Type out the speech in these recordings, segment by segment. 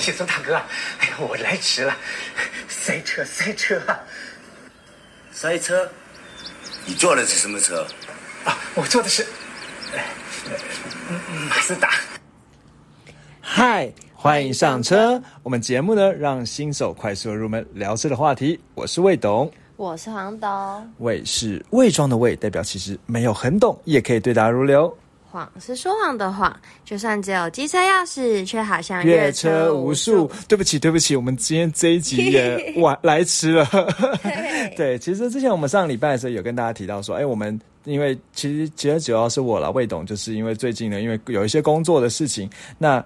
谢松大哥，哎呀，我来迟了，塞车塞车啊！塞车？你坐的是什么车？啊，我坐的是，呃，马自达。嗨，欢迎上车。我们节目呢，让新手快速入门聊车的话题。我是魏董，我是黄董。魏是魏装的魏，代表其实没有很懂，也可以对答如流。谎是说谎的谎，就算只有机车钥匙，却好像越车无数。对不起，对不起，我们今天这一集也 晚来迟了。对，其实之前我们上礼拜的时候有跟大家提到说，哎，我们因为其实其实主要是我了，魏董，就是因为最近呢，因为有一些工作的事情，那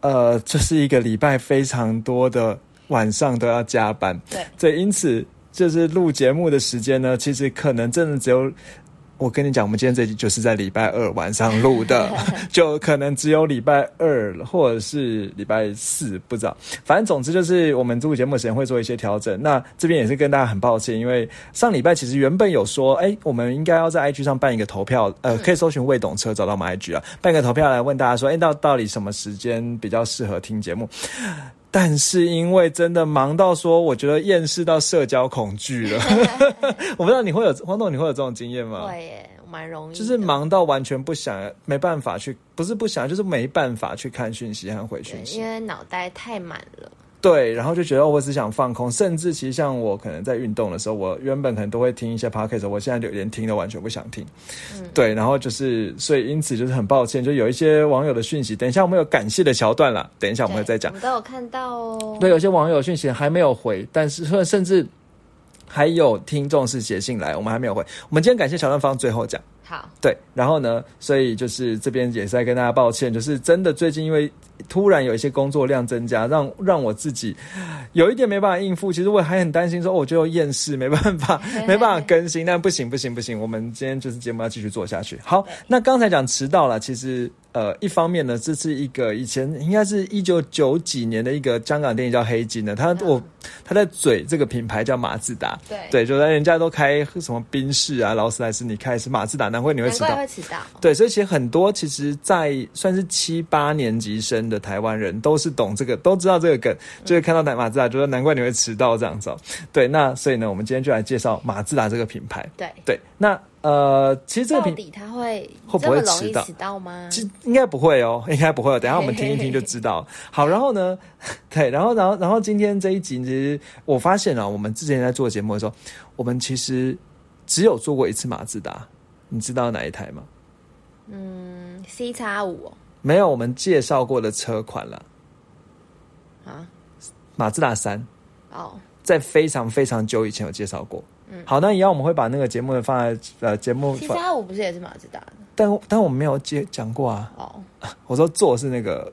呃，这是一个礼拜非常多的晚上都要加班。对，所以因此就是录节目的时间呢，其实可能真的只有。我跟你讲，我们今天这集就是在礼拜二晚上录的，就可能只有礼拜二或者是礼拜四，不知道。反正总之就是我们录节目的时间会做一些调整。那这边也是跟大家很抱歉，因为上礼拜其实原本有说，哎，我们应该要在 IG 上办一个投票，呃，可以搜寻未懂车找到我们 IG 啊，办个投票来问大家说，哎，到到底什么时间比较适合听节目？但是因为真的忙到说，我觉得厌世到社交恐惧了。我不知道你会有黄总，你会有这种经验吗？会耶，蛮容易。就是忙到完全不想，没办法去，不是不想，就是没办法去看讯息和回讯息，因为脑袋太满了。对，然后就觉得我只想放空，甚至其实像我可能在运动的时候，我原本可能都会听一些 podcast，我现在就连听都完全不想听。嗯，对，然后就是所以因此就是很抱歉，就有一些网友的讯息，等一下我们有感谢的桥段了，等一下我们会再讲。我都有看到哦。对，有些网友讯息还没有回，但是甚至还有听众是写信来，我们还没有回。我们今天感谢桥段放最后讲。好。对，然后呢，所以就是这边也是在跟大家抱歉，就是真的最近因为。突然有一些工作量增加，让让我自己有一点没办法应付。其实我还很担心，说我就厌世，没办法，没办法更新。但不行，不行，不行，我们今天就是节目要继续做下去。好，那刚才讲迟到了，其实。呃，一方面呢，这是一个以前应该是一九九几年的一个香港电影叫《黑金》的，他我他在嘴这个品牌叫马自达，对对，就在人家都开什么宾士啊、劳斯莱斯，你开是马自达，难怪你会迟到，会迟到。对，所以其实很多其实，在算是七八年级生的台湾人都是懂这个，都知道这个梗，就会看到马马自达，就说难怪你会迟到这样子。对，那所以呢，我们今天就来介绍马自达这个品牌。对对，那。呃，其实这个到底他会会不会迟到？迟到吗？其应该不会哦，应该不会。等下我们听一听就知道。好，然后呢，对，然后，然后，然后今天这一集，其实我发现啊，我们之前在做节目的时候，我们其实只有做过一次马自达，你知道哪一台吗？嗯，C 叉五。没有，我们介绍过的车款了。啊，马自达三。哦，在非常非常久以前有介绍过。好，那一样我们会把那个节目的放在呃节目。七三五不是也是马自达的？但但我们没有接讲过啊。哦，我说坐是那个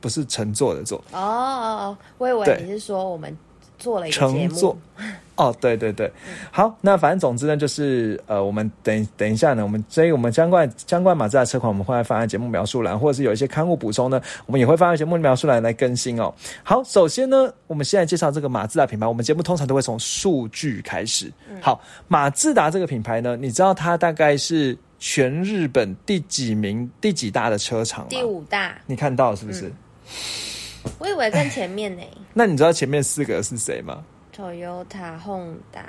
不是乘坐的坐。哦哦哦，我以为你是说我们做了一个节目。哦，对对对，好，那反正总之呢，就是呃，我们等等一下呢，我们所以我们相关相关马自达车款，我们会放在节目描述栏，或者是有一些刊物补充呢，我们也会放在节目描述栏来更新哦。好，首先呢，我们现在介绍这个马自达品牌，我们节目通常都会从数据开始。好，马自达这个品牌呢，你知道它大概是全日本第几名、第几大的车厂吗？第五大。你看到是不是？我以为更前面呢。那你知道前面四个是谁吗？Toyota、Honda，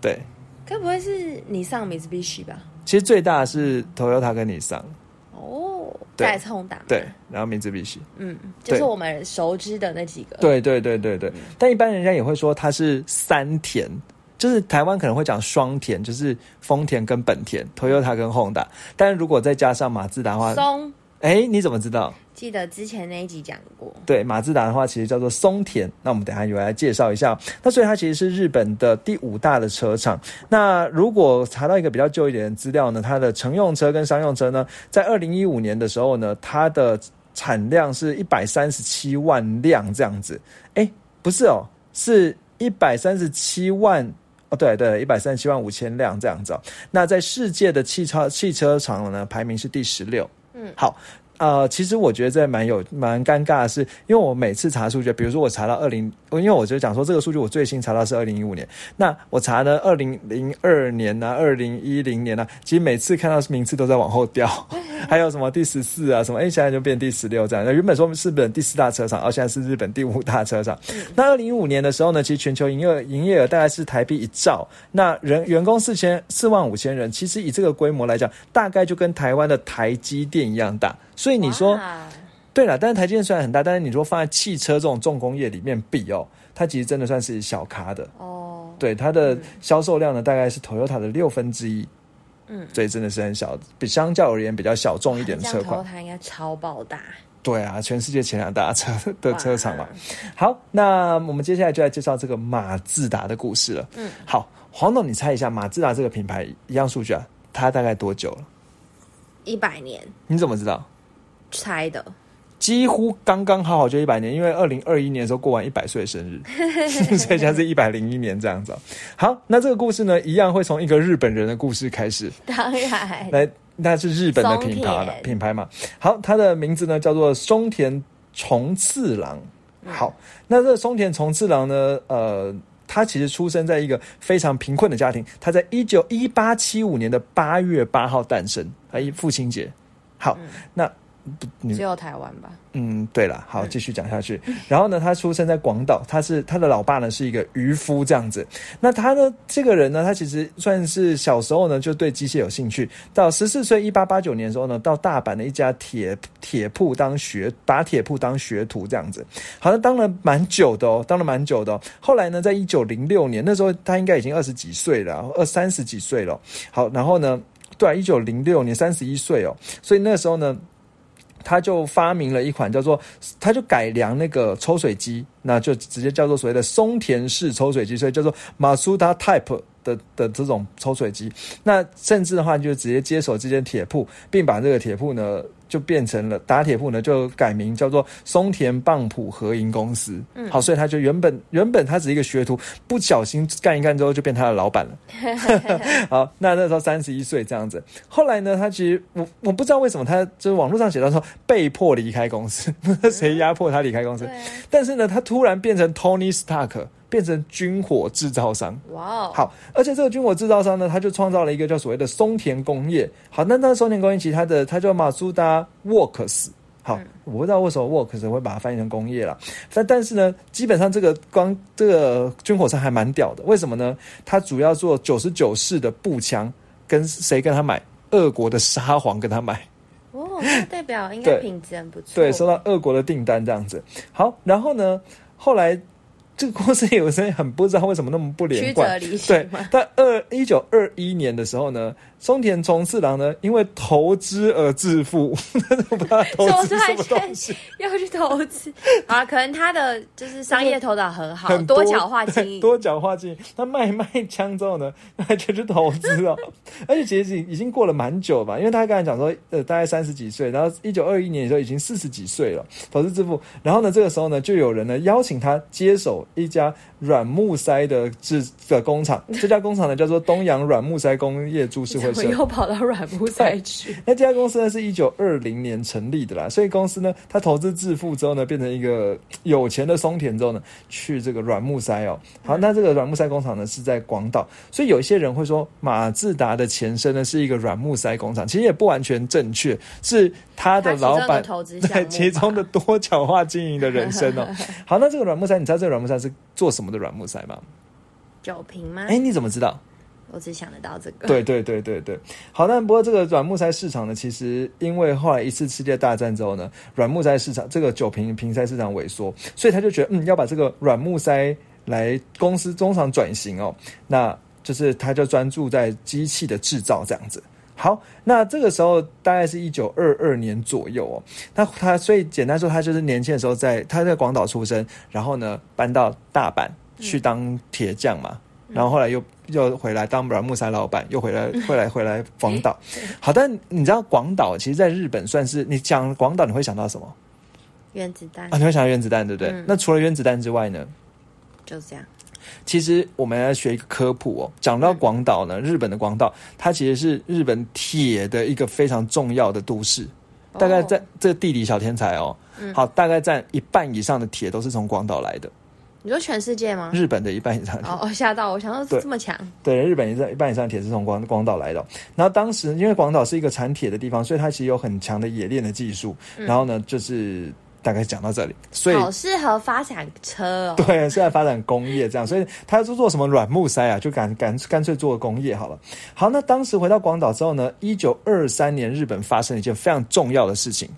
对，该不会是你上 Mitsubishi 吧？其实最大的是 Toyota 跟你上。哦，再是 Honda，对，然后 Mitsubishi，嗯，就是我们熟知的那几个，对对对对对。但一般人家也会说它是三田，就是台湾可能会讲双田，就是丰田跟本田，Toyota 跟 Honda。但是如果再加上马自达的话，松，哎，你怎么知道？记得之前那一集讲过，对马自达的话，其实叫做松田。那我们等下有来介绍一下。那所以它其实是日本的第五大的车厂。那如果查到一个比较旧一点的资料呢，它的乘用车跟商用车呢，在二零一五年的时候呢，它的产量是一百三十七万辆这样子。哎，不是哦，是一百三十七万哦，对对，一百三十七万五千辆这样子。那在世界的汽车汽车厂呢，排名是第十六。嗯，好。呃，其实我觉得这蛮有蛮尴尬的是，因为我每次查数据，比如说我查到二零，因为我就讲说这个数据我最新查到是二零一五年，那我查呢二零零二年呢，二零一零年呢，其实每次看到名次都在往后掉。还有什么第十四啊，什么哎，现在就变第十六这样。那原本说是日本第四大车厂，哦，现在是日本第五大车厂。那二零一五年的时候呢，其实全球营业营业额大概是台币一兆，那人员工四千四万五千人，其实以这个规模来讲，大概就跟台湾的台积电一样大。所以你说，哇对了，但是台积电虽然很大，但是你说放在汽车这种重工业里面比哦，它其实真的算是小咖的。哦，对它的销售量呢，大概是 Toyota 的六分之一，嗯，所以真的是很小，比相较而言比较小众一点的这车款。样头它应该超爆大对啊，全世界前两大车的车厂嘛。好，那我们接下来就来介绍这个马自达的故事了。嗯，好，黄董，你猜一下马自达这个品牌一样数据啊，它大概多久了？一百年你怎么知道？猜的，几乎刚刚好好就一百年，因为二零二一年的时候过完一百岁生日，所以现在是一百零一年这样子哦。好，那这个故事呢，一样会从一个日本人的故事开始。当然来，那是日本的品牌了品牌嘛。好，它的名字呢叫做松田重次郎。好，那这个松田重次郎呢，呃，他其实出生在一个非常贫困的家庭，他在一九一八七五年的八月八号诞生，啊，一父亲节。好，那只有台湾吧？嗯，对了，好，继续讲下去。然后呢，他出生在广岛，他是他的老爸呢是一个渔夫这样子。那他呢，这个人呢，他其实算是小时候呢就对机械有兴趣。到十四岁，一八八九年的时候呢，到大阪的一家铁铁铺当学，打铁铺当学徒这样子。好像当了蛮久的哦，当了蛮久的、哦。后来呢，在一九零六年，那时候他应该已经二十几岁了，二三十几岁了。好，然后呢，对、啊，一九零六年三十一岁哦，所以那时候呢。他就发明了一款叫做，他就改良那个抽水机，那就直接叫做所谓的松田式抽水机，所以叫做马苏达 Type 的的这种抽水机。那甚至的话，就直接接手这间铁铺，并把这个铁铺呢，就变成了打铁铺呢，就改名叫做松田棒浦合营公司。嗯，好，所以他就原本原本他只是一个学徒，不小心干一干之后就变他的老板了。好，那那时候三十一岁这样子。后来呢，他其实我我不知道为什么他就是网络上写到说被迫离开公司，谁压迫他离开公司。但是呢，他突然变成 Tony Stark，变成军火制造商。哇哦，好，而且这个军火制造商呢，他就创造了一个叫所谓的松田工业。好，那那松田工业其实它的它叫马苏达沃克斯。好，我不知道为什么 Works 会把它翻译成工业了，但但是呢，基本上这个光这个军火商还蛮屌的。为什么呢？他主要做九十九式的步枪，跟谁跟他买？俄国的沙皇跟他买。哦，那代表应该品质很不错。对，收到俄国的订单这样子。好，然后呢，后来这个公司有些很不知道为什么那么不连曲贯对吗？，在二一九二一年的时候呢，松田重次郎呢因为投资而致富，我不知道他投资什么东西，要去投资啊，可能他的就是商业头脑很好，很多角化经营。多角化经营。他卖卖枪之后呢，他就去投资了，而且其实已经过了蛮久吧，因为他刚才讲说，呃，大概三十几岁，然后一九二一年的时候已经四十几岁了，投资致富。然后呢，这个时候呢，就有人呢邀请他接手一家软木塞的制的工厂，这家工厂呢叫做东洋软木塞工业株式会社。又跑到软木塞去？那这家公司呢是一九二零年成立的啦，所以公司呢，它投资致富之后呢，变成一个有钱的松田之后呢，去这个软木塞哦。好，那这个软木塞工厂呢是在广岛，所以有一些人会说马自达的前身呢是一个软木塞工厂，其实也不完全正确，是他的老板在 其中的多角化经营的人生哦。好，那这个软木塞，你知道这个软木塞是做什么的软木塞吗？酒瓶吗？哎，你怎么知道？我只想得到这个。对对对对对，好，但不过这个软木塞市场呢，其实因为后来一次世界大战之后呢，软木塞市场这个酒瓶瓶塞市场萎缩，所以他就觉得嗯，要把这个软木塞来公司中厂转型哦，那就是他就专注在机器的制造这样子。好，那这个时候大概是一九二二年左右哦。那他所以简单说，他就是年轻的时候在他在广岛出生，然后呢搬到大阪去当铁匠嘛，然后后来又又回来当软木塞老板，又回来回来回来广岛。好，但你知道广岛其实在日本算是你讲广岛你会想到什么原子弹啊？你会想到原子弹对不对？嗯那除了原子弹之外呢？就这样。其实我们要学一个科普哦。讲到广岛呢，日本的广岛，它其实是日本铁的一个非常重要的都市。大概在这个地理小天才哦，好，大概占一半以上的铁都是从广岛来的。你说全世界吗？日本的一半以上铁哦哦，吓到我，想到这么强，对，日本一半一半以上的铁是从广广岛来的哦。然后当时因为广岛是一个产铁的地方，所以它其实有很强的冶炼的技术。然后呢，就是大概讲到这里，所以好适合发展车哦。对，现在发展工业这样，所以他就做什么软木塞啊，就干干干脆做工业好了。好，那当时回到广岛之后呢，一九二三年日本发生了一件非常重要的事情。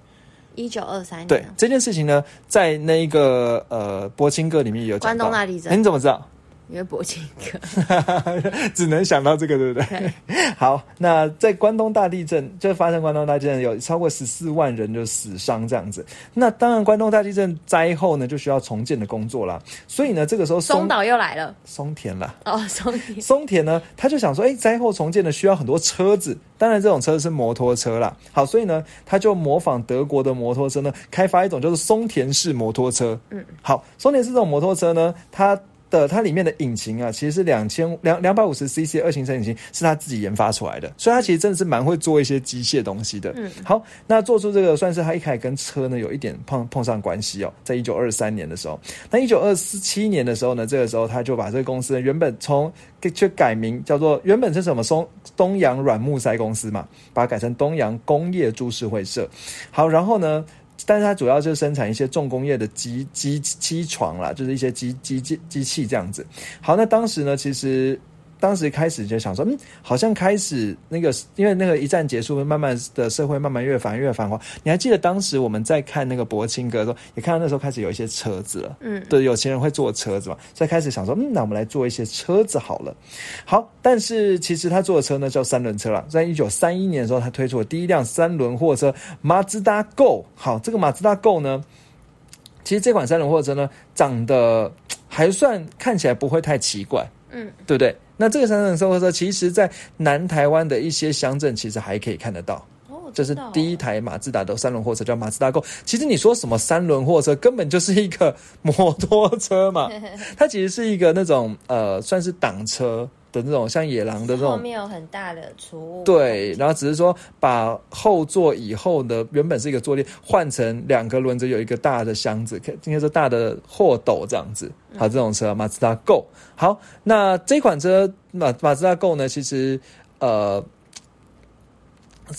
一九二三年，对这件事情呢，在那个呃博清歌里面有讲到。关东大地震你怎么知道？因为博清哥，只能想到这个，对不对？好，那在关东大地震就发生关东大地震，有超过十四万人就死伤这样子。那当然，关东大地震灾后呢，就需要重建的工作啦。所以呢，这个时候松松岛又来了松田了，哦，松田松田呢，他就想说，哎，灾后重建呢需要很多车子，当然这种车是摩托车啦。好，所以呢，他就模仿德国的摩托车呢，开发一种就是松田式摩托车。嗯，好，松田式这种摩托车呢，它的它里面的引擎啊，其实是两千两两百五十 CC 二行程引擎，是他自己研发出来的，所以他其实真的是蛮会做一些机械东西的。嗯，好，那做出这个算是他一开始跟车呢有一点碰碰上关系哦，在一九二三年的时候，那一九二七年的时候呢，这个时候他就把这个公司呢原本从去改名叫做原本是什么松东洋软木塞公司嘛，把它改成东洋工业株式会社。好，然后呢？但是它主要就是生产一些重工业的机机机床啦，就是一些机机机机器这样子。好，那当时呢，其实当时开始就想说，嗯，好像开始那个，因为那个一战结束，慢慢的社会慢慢越繁越繁华。你还记得当时我们在看那个博清哥的时候，也看到那时候开始有一些车子了，嗯，对，有钱人会坐车子嘛，所以开始想说，嗯，那我们来做一些车子好了。好，但是其实他做的车呢叫三轮车了，在一九三一年的时候，他推出了第一辆三轮货车马自达 Go。好，这个马自达 Go 呢，其实这款三轮货车呢，长得还算看起来不会太奇怪，嗯，对不对？那这个三轮货车，其实在南台湾的一些乡镇，其实还可以看得到。哦，这是第一台马自达的三轮货车，叫马自达 Go。其实你说什么三轮货车，根本就是一个 摩托车嘛，它其实是一个那种呃，算是挡车的那种，像野狼的那种。后面有很大的储物，对，然后只是说把后座以后的原本是一个坐垫换成两个轮子，有一个大的箱子，可应该说大的货斗这样子。好，这种车马自达 Go。好，那这款车马马自达 Go 呢，其实呃。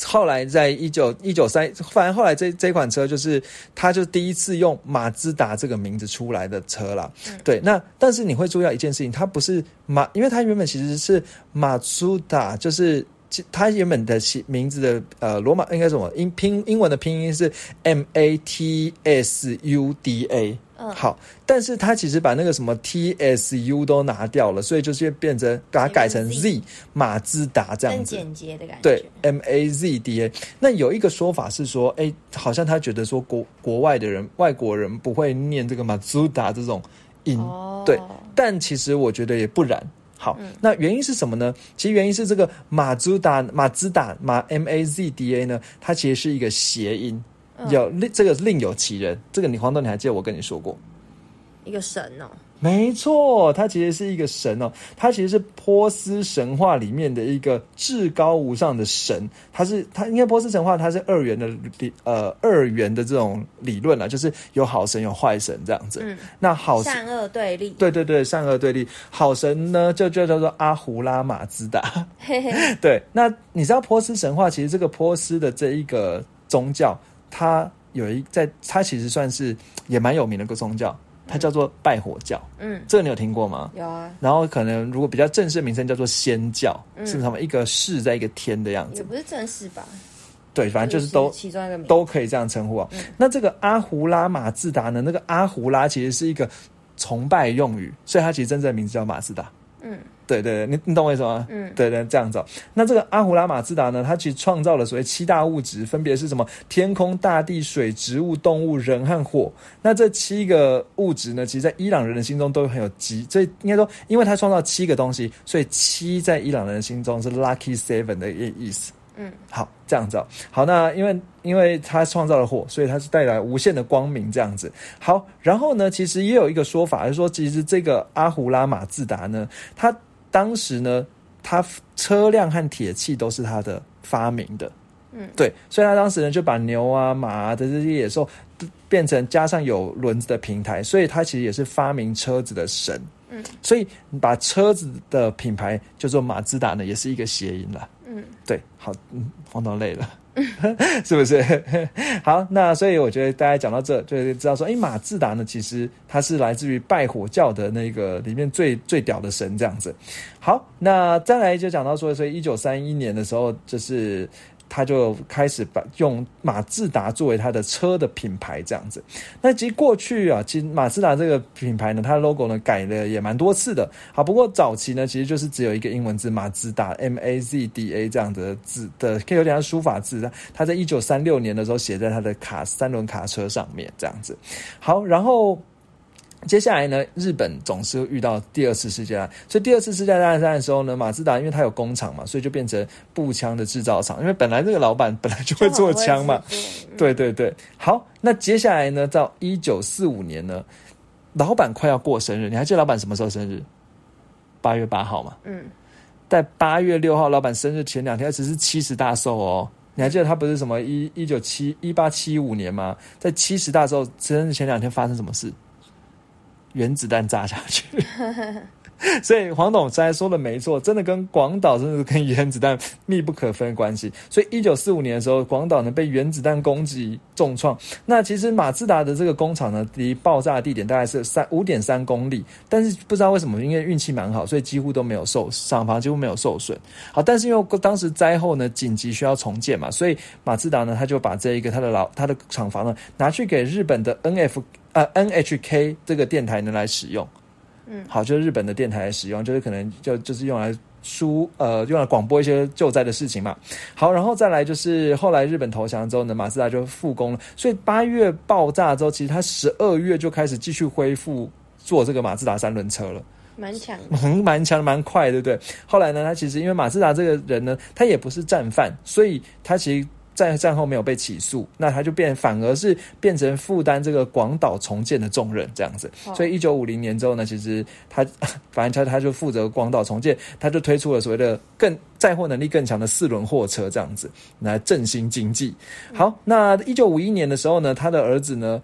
后来在一九一九三，反正后来这这款车就是，它就第一次用马自达这个名字出来的车啦。对，那但是你会注意到一件事情，它不是马，因为它原本其实是马自达，就是它原本的其名字的呃罗马应该什么英拼英文的拼音是 M A T S U D A。嗯好，但是他其实把那个什么 T S U 都拿掉了，所以就是变成把它改成 Z 马自达这样更子。简洁的感觉，对，M A Z D A。那有一个说法是说，哎、好像他觉得说国国外的人、外国人不会念这个马自达这种音，哦，对。但其实我觉得也不然。好，那原因是什么呢？其实原因是这个马自达、马自达、马 M A Z D A 呢，它其实是一个谐音，有另这个另有其人。这个你黄豆你还记得我跟你说过？一个神哦，没错，他其实是一个神哦，他其实是波斯神话里面的一个至高无上的神。他是他应该波斯神话它是二元的理呃二元的这种理论啦，就是有好神有坏神这样子。嗯，那好善恶对立，对对对，善恶对立。好神呢，就就叫做阿胡拉马兹达。嘿嘿，对，那你知道波斯神话其实这个波斯的这一个宗教，它有一在它其实算是也蛮有名的一个宗教，它叫做拜火教。嗯，这个你有听过吗？有啊，然后可能如果比较正式的名称叫做仙教，嗯是他们一个世在一个天的样子。也不是正式吧，对，反正就是都其中一个，都可以这样称呼啊。那这个阿胡拉马自达呢？那个阿胡拉其实是一个崇拜用语，所以它其实真正的名字叫马自达。嗯，对对对，你你懂我意思吗？嗯对对，这样子哦、那这个阿胡拉马自达呢，它其实创造了所谓七大物质，分别是什么？天空、大地、水、植物、动物、人和火。那这七个物质呢，其实在伊朗人的心中都很有极，所以应该说，因为他创造七个东西，所以七在伊朗人的心中是 lucky seven 的意意思。嗯，好，这样子哦、好，那因为因为他创造了火，所以他是带来无限的光明，这样子。好，然后呢，其实也有一个说法，就是说，其实这个阿胡拉马自达呢，他当时呢，他车辆和铁器都是他的发明的。嗯，对，所以他当时呢就把牛啊、马啊的这些野兽变成加上有轮子的平台，所以他其实也是发明车子的神。嗯，所以把车子的品牌叫做马自达呢，也是一个谐音啦。嗯，对，好，嗯，黄导累了，是不是？好，那所以我觉得大家讲到这，就知道说，哎，马自达呢，其实它是来自于拜火教的那个里面最最屌的神这样子。好，那再来就讲到说，所以一九三一年的时候，就是。他就开始把用马自达作为他的车的品牌这样子。那其实过去啊，其实马自达这个品牌呢，它的 logo 呢改了也蛮多次的。好，不过早期呢，其实就是只有一个英文字马自达 M A Z D A 这样的字的，可以有点像书法字。它在一九三六年的时候写在他的卡三轮卡车上面这样子。好，然后。接下来呢，日本总是遇到第二次世界大战，所以第二次世界大战的时候呢，马自达因为它有工厂嘛，所以就变成步枪的制造厂。因为本来这个老板本来就会 做枪嘛，对对对。好，那接下来呢，到一九四五年呢，老板快要过生日，你还记得老板什么时候生日？八月八号嘛。嗯。在八月六号，老板生日前两天，只是七十大寿哦。你还记得他不是什么一一九七一八七五年吗？在七十大寿生日前两天发生什么事？原子弹炸下去，所以黄董刚才说的没错，真的跟广岛真的是跟原子弹密不可分的关系。所以一九四五年的时候，广岛呢被原子弹攻击重创。那其实马自达的这个工厂呢，离爆炸地点大概是三五点三公里，但是不知道为什么，因为运气蛮好，所以几乎都没有受厂房几乎没有受损。好，但是因为当时灾后呢紧急需要重建嘛，所以马自达呢他就把这一个他的老他的厂房呢拿去给日本的 N F。呃，NHK 这个电台能来使用，嗯，好，就是日本的电台来使用，就是可能就就是用来输呃用来广播一些救灾的事情嘛。好，然后再来就是后来日本投降之后呢，马自达就复工了，所以八月爆炸之后，其实他十二月就开始继续恢复做这个马自达三轮车了，蛮强，蛮强蛮快，对不对？后来呢，他其实因为马自达这个人呢，他也不是战犯，所以他其实。在战后没有被起诉，那他就变反而是变成负担这个广岛重建的重任这样子。所以一九五零年之后呢，其实他反正他他就负责广岛重建，他就推出了所谓的更载货能力更强的四轮货车这样子来振兴经济。好，那一九五一年的时候呢，他的儿子呢。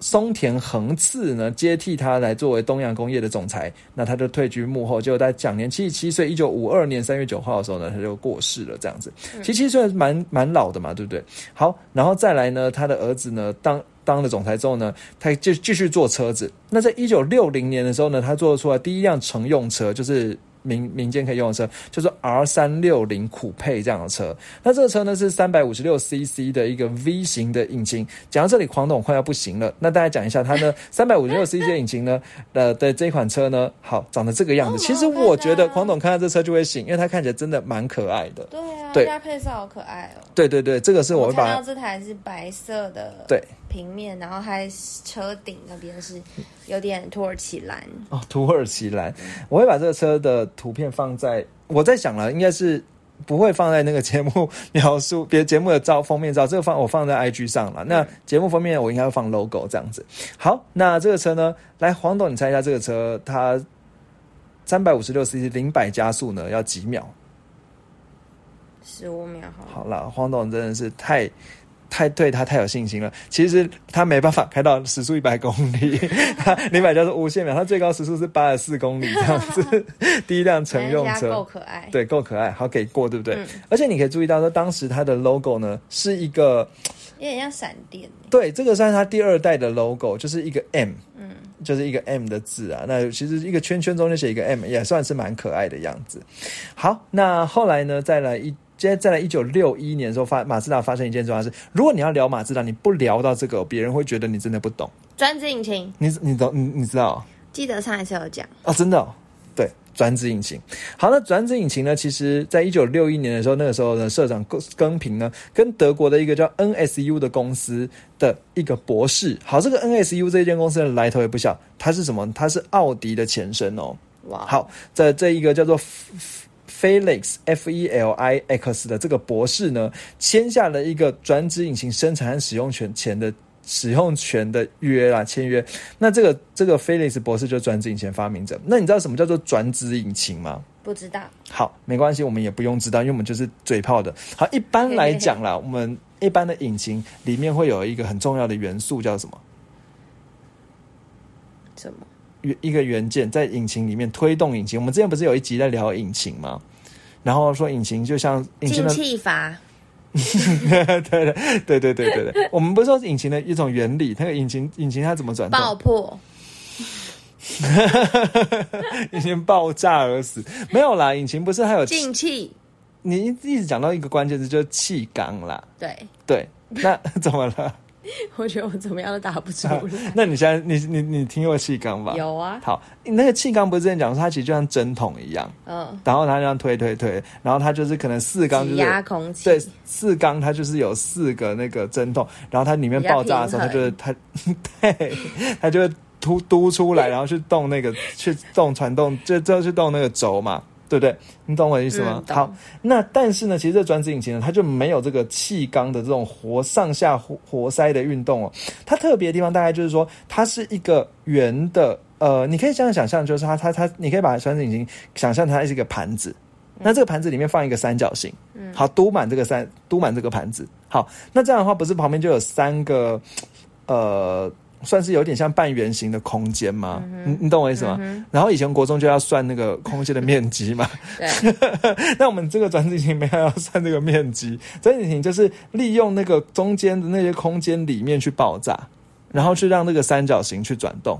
松田恒次呢接替他来作为东洋工业的总裁，那他就退居幕后。结果在享年七十七岁，一九五二年三月九号的时候呢，他就过世了。这样子，七十七岁蛮蛮老的嘛，对不对？好，然后再来呢，他的儿子呢当当了总裁之后呢，他就继续做车子。那在一九六零年的时候呢，他做出来第一辆乘用车，就是。民民间可以用的车，就是 R 三六零酷配这样的车。那这个车呢是三百五十六 CC 的一个 V 型的引擎。讲到这里，黄董快要不行了。那大家讲一下，它呢 三百五十六 CC 的引擎呢，呃的这款车呢，好长得这个样子。其实我觉得黄董看到这车就会醒，因为它看起来真的蛮可爱的。对啊，对，配色好可爱哦。对对对，这个是我看到这台是白色的。对。平面，然后还车顶那边是有点土耳其蓝哦，土耳其蓝。我会把这个车的图片放在，我在想了，应该是不会放在那个节目 描述，别节目的照封面照，这个放我放在 IG 上了。那节目封面我应该会放 logo 这样子。好，那这个车呢，来黄董，你猜一下这个车它三百五十六 cc 零百加速呢要几秒？十五秒。好，好了，黄董真的是太。太对他太有信心了。其实他没办法开到时速一百公里，他零百加速无限秒，他最高时速是八十四公里这样子。第一辆乘用车够可爱，对，够可爱，好给过，对不对？而且你可以注意到说，当时它的 logo 呢是一个有点像闪电。对，这个算是它第二代的 logo，就是一个 M，嗯，就是一个 M 的字啊。那其实一个圈圈中间写一个 M，也算是蛮可爱的样子。好，那后来呢，再来一。接着再来，一九六一年的时候发马自达发生一件重要事。如果你要聊马自达，你不聊到这个，别人会觉得你真的不懂。转子引擎，你你懂你你知道？记得上一次有讲啊，真的对转子引擎。好，那转子引擎呢？其实在一九六一年的时候，那个时候的，社长更更平呢，跟德国的一个叫 NSU 的公司的一个博士。好，这个 NSU 这间公司的来头也不小，它是什么？它是奥迪的前身哦。哇，好，在这一个叫做。Felix F E L I X 的这个博士呢，签下了一个转子引擎生产和使用权前的使用权的约啦，签约。那这个这个 Felix 博士就转子引擎发明者。那你知道什么叫做转子引擎吗？不知道。好，没关系，我们也不用知道，因为我们就是嘴炮的。好，一般来讲啦，我们一般的引擎里面会有一个很重要的元素，叫什么？什么？元一个元件在引擎里面推动引擎。我们之前不是有一集在聊引擎吗？然后说引擎就像引擎进的气阀。对对对对对对对，我们不是说引擎的一种原理，那个引擎引擎它怎么转动？爆破。引擎爆炸而死？没有啦，引擎不是还有进气。你一直讲到一个关键字，就是气缸啦。对，对，那 怎么了？我觉得我怎么样都打不出来。那你现在你你你听过气缸吧？有啊。好，那个气缸不是之前讲说它其实就像针筒一样，嗯，然后它这样推推推，然后它就是可能四缸就是挤压空气。对，四缸它就是有四个那个针筒，然后它里面爆炸的时候，它就是它 对，它就会突嘟出来，然后去动那个去动传动，就就去动那个轴嘛。对不对？你懂我的意思吗？嗯好，那但是呢，其实这转子引擎呢，它就没有这个气缸的这种活上下活活塞的运动哦。它特别的地方大概就是说，它是一个圆的，呃，你可以这样想象，就是它它它，你可以把转子引擎想象它是一个盘子。那这个盘子里面放一个三角形，嗯，好，嘟满这个三，嘟满这个盘子。好，那这样的话，不是旁边就有三个，呃，算是有点像半圆形的空间吗？你你懂我意思吗？然后以前国中就要算那个空间的面积嘛。对，那我们这个转子引擎没有要算这个面积，转子引擎就是利用那个中间的那些空间里面去爆炸，然后去让那个三角形去转动。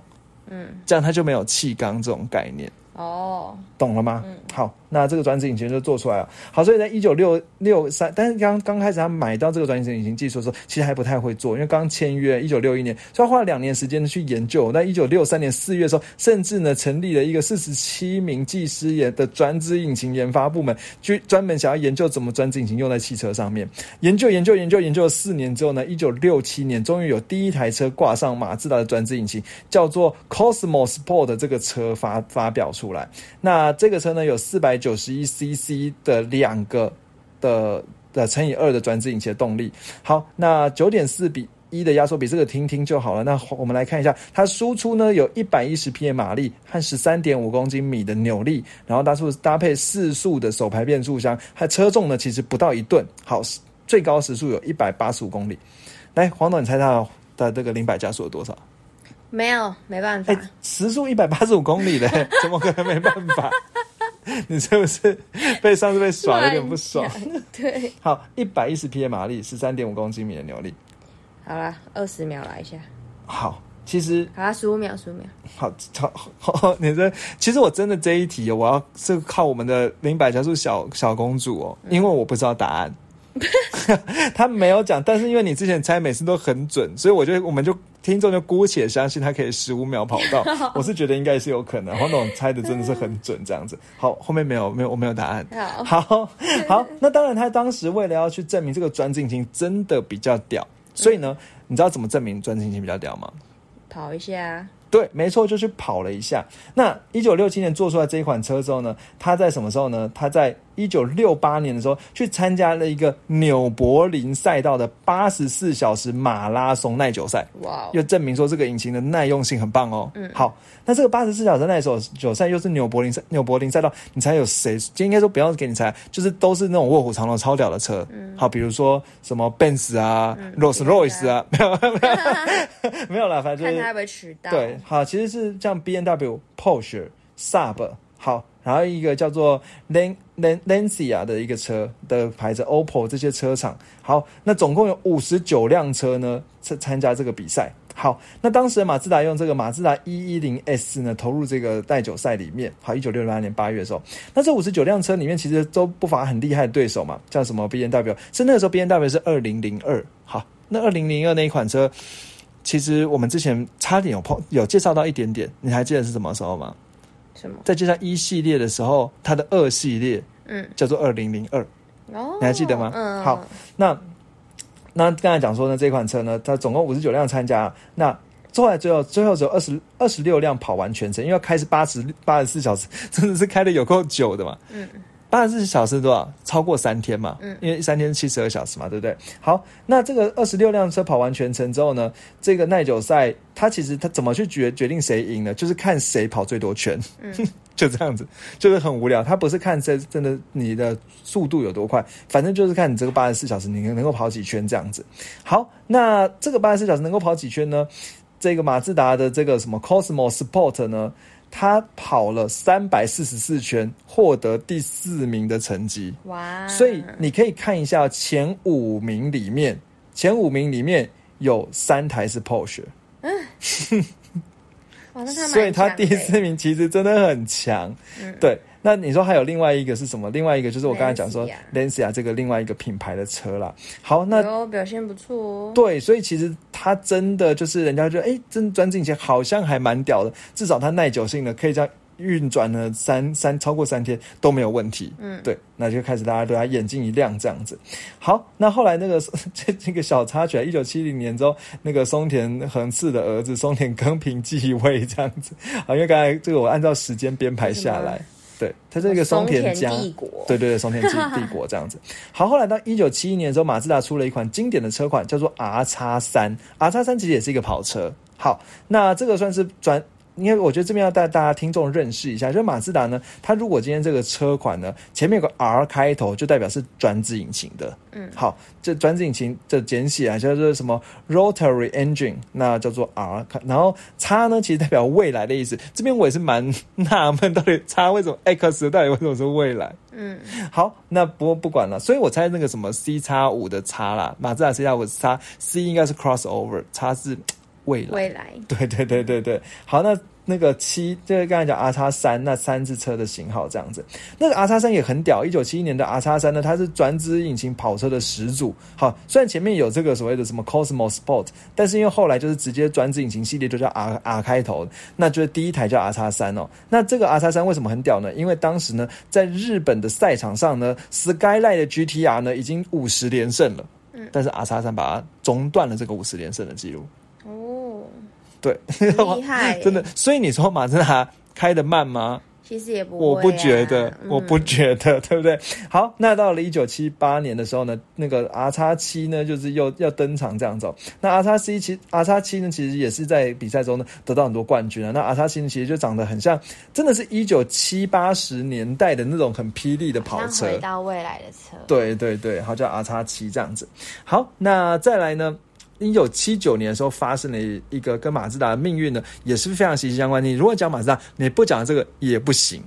嗯，这样它就没有气缸这种概念。哦，懂了吗？好，那这个转子引擎就做出来了。好，所以在一九六六三，但是刚刚开始他买到这个转子引擎技术的时候，其实还不太会做，因为刚签约一九六一年，所以他花了两年时间去研究。那一九六三年四月的时候，甚至呢成立了一个四十七名技师研的转子引擎研发部门，去专门想要研究怎么转子引擎用在汽车上面。研究研究研究研究了四年之后呢，一九六七年终于有第一台车挂上马自达的转子引擎，叫做 Cosmos Sport 这个车发发表出来。那这个车呢有四百九十一 CC 的两个的的乘以二的转子引擎的动力。好，那九点四比。一的压缩比，这个听听就好了。那我们来看一下，它输出呢有一百一十匹的马力和十三点五公斤米的扭力，然后搭速搭配四速的手排变速箱，它车重呢其实不到一吨。好，最高时速有一百八十五公里。来，黄总，你猜它的这个零百加速有多少？没有，没办法。哎、时速一百八十五公里嘞，怎么可能没办法？你是不是被上次被耍有点不爽？对，好，一百一十匹的马力，十三点五公斤米的扭力。好啦，二十秒来一下。好，其实好啦，十五秒，十五秒。好，好，好，你这其实我真的这一题，我要是靠我们的零百加速小小公主哦，因为我不知道答案。他没有讲，但是因为你之前猜每次都很准，所以我就我们就听众就姑且相信他可以十五秒跑到。我是觉得应该是有可能，黄总猜的真的是很准，这样子。好，后面没有没有我没有答案。好，好，好，那当然他当时为了要去证明这个转子引擎真的比较屌，所以呢，你知道怎么证明转子引擎比较屌吗？跑一下。对，没错，就去跑了一下。那一九六七年做出来这一款车之后呢，他在什么时候呢？他在一九六八年的时候去参加了一个纽柏林赛道的八十四小时马拉松耐久赛，哇哦，又证明说这个引擎的耐用性很棒哦。嗯好，那这个八十四小时耐久久赛又是纽柏林赛纽柏林赛道，你猜有谁？就应该说不要给你猜，就是都是那种卧虎藏龙超屌的车。嗯好，比如说什么 Benz 啊、Rolls Royce 啊，没有没有 没有啦，反正就是看他会不会迟到。对，好，其实是像 B N W、Porsche、Saab，好，然后一个叫做 Lan Lan Lancia 的一个车的牌子，OPPO 这些车厂，好，那总共有五十九辆车呢参参加这个比赛。好，那当时马自达用这个马自达一一零 S 呢投入这个耐久赛里面。好，一九六八年八月的时候，那这五十九辆车里面其实都不乏很厉害的对手嘛，叫什么 B N W，是那个时候 B N W 是二零零二。好，那二零零二那一款车。其实我们之前差点有碰有介绍到一点点，你还记得是什么时候吗？什么？在介绍一系列的时候，它的二系列嗯，叫做二零零二，哦，你还记得吗？嗯，好，那那刚才讲说呢，这款车呢，它总共五十九辆参加，那后来最后最后只有二十二十六辆跑完全程，因为要开是八十八十四小时，真的是开的有够久的嘛。嗯，八十四小时多少？超过三天嘛？嗯，因为三天七十二小时嘛，对不对？好，那这个二十六辆车跑完全程之后呢，这个耐久赛它其实它怎么去决决定谁赢呢？就是看谁跑最多圈，嗯，就这样子，就是很无聊。它不是看这真的你的速度有多快，反正就是看你这个八十四小时你能够跑几圈这样子。好，那这个八十四小时能够跑几圈呢？这个马自达的这个什么 Cosmos Sport 呢？他跑了三百四十四圈，获得第四名的成绩。哇！所以你可以看一下前五名里面，前五名里面有三台是 Porsche。嗯，所以他第四名其实真的很强。对。那你说还有另外一个是什么？另外一个就是我刚才讲说 Lancia 这个另外一个品牌的车啦。好，那表现不错哦。对，所以其实它真的就是人家觉得，哎，真钻进去好像还蛮屌的，至少它耐久性呢可以这样运转了三三超过三天都没有问题。嗯，对，那就开始大家对他眼睛一亮这样子。好，那后来那个 这这个小插曲，一九七零年之后，那个松田恒次的儿子松田耕平继位这样子。啊，因为刚才这个我按照时间编排下来。对，它是一个松田家，对对对，松田帝国这样子。好，后来到一九七一年的时候，马自达出了一款经典的车款，叫做 R 叉三。R 叉三其实也是一个跑车。好，那这个算是转。因为我觉得这边要带大家听众认识一下，就是马自达呢，它如果今天这个车款呢前面有个 R 开头，就代表是转子引擎的。嗯，好，这转子引擎的简写啊，叫做什么 Rotary Engine，那叫做 R。然后叉呢，其实代表未来的意思。这边我也是蛮纳闷，到底叉为什么 X 到底为什么是未来？嗯，好，那不不管了，所以我猜那个什么 C 叉五的叉啦，马自达 C 叉五叉 C 应该是 Crossover，叉是。未来，未来，对对对对对，好，那那个七，就是刚才讲 R 叉三，那三只车的型号这样子，那个 R 叉三也很屌，一九七一年的 R 叉三呢，它是转子引擎跑车的始祖。好，虽然前面有这个所谓的什么 Cosmos Sport，但是因为后来就是直接转子引擎系列就叫 R R 开头，那就是第一台叫 R 叉三哦。那这个 R 叉三为什么很屌呢？因为当时呢，在日本的赛场上呢，Skyline 的 GTR 呢已经五十连胜了，嗯，但是 R 叉三把它中断了这个五十连胜的记录。对，厉害，真的。所以你说马自达开的慢吗？其实也不，我不觉得，我不觉得，对不对？好，那到了一九七八年的时候呢，那个 R 叉七呢，就是又要登场这样子。那 R 叉 C 其 R 叉七呢，其实也是在比赛中呢得到很多冠军啊。那 R 叉七呢，其实就长得很像，真的是一九七八十年代的那种很霹雳的跑车，回到未来的车。对对对，好叫 R 叉七这样子。好，那再来呢？一九七九年的时候，发生的一个跟马自达的命运呢，也是非常息息相关。你如果讲马自达，你不讲这个也不行。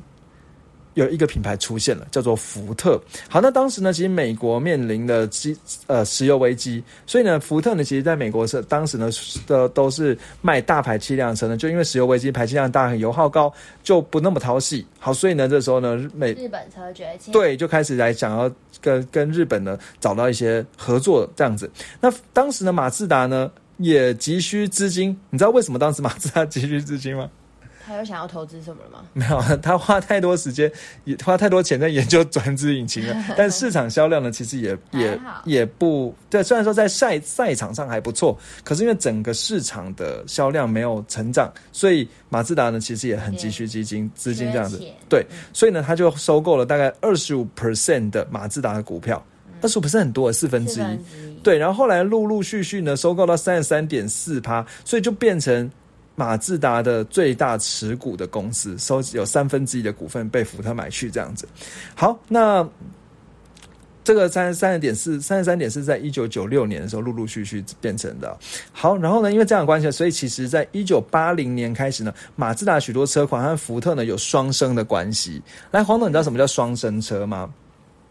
有一个品牌出现了，叫做福特。好，那当时呢，其实美国面临的机呃石油危机，所以呢，福特呢，其实在美国是当时呢的都是卖大排气量车呢，就因为石油危机，排气量大，油耗高，就不那么讨喜。好，所以呢，这时候呢，美日本车崛起，对，就开始来想要跟跟日本呢找到一些合作这样子。那当时呢，马自达呢也急需资金，你知道为什么当时马自达急需资金吗？他有想要投资什么了吗？没有，他花太多时间，也花太多钱在研究转子引擎了。但市场销量呢，其实也也也不对。虽然说在赛赛场上还不错，可是因为整个市场的销量没有成长，所以马自达呢，其实也很急需基金资金这样子。对，所以呢，他就收购了大概二十五 percent 的马自达的股票，二十五 percent 很多，四分之一。对，然后后来陆陆续续呢，收购到三十三点四趴，所以就变成。马自达的最大持股的公司收集有三分之一的股份被福特买去，这样子。好，那这个三十三十点四三十三点四，在一九九六年的时候陆陆续续变成的。好，然后呢，因为这样关系，所以其实在一九八零年开始呢，马自达许多车款和福特呢有双生的关系。来，黄总，你知道什么叫双生车吗？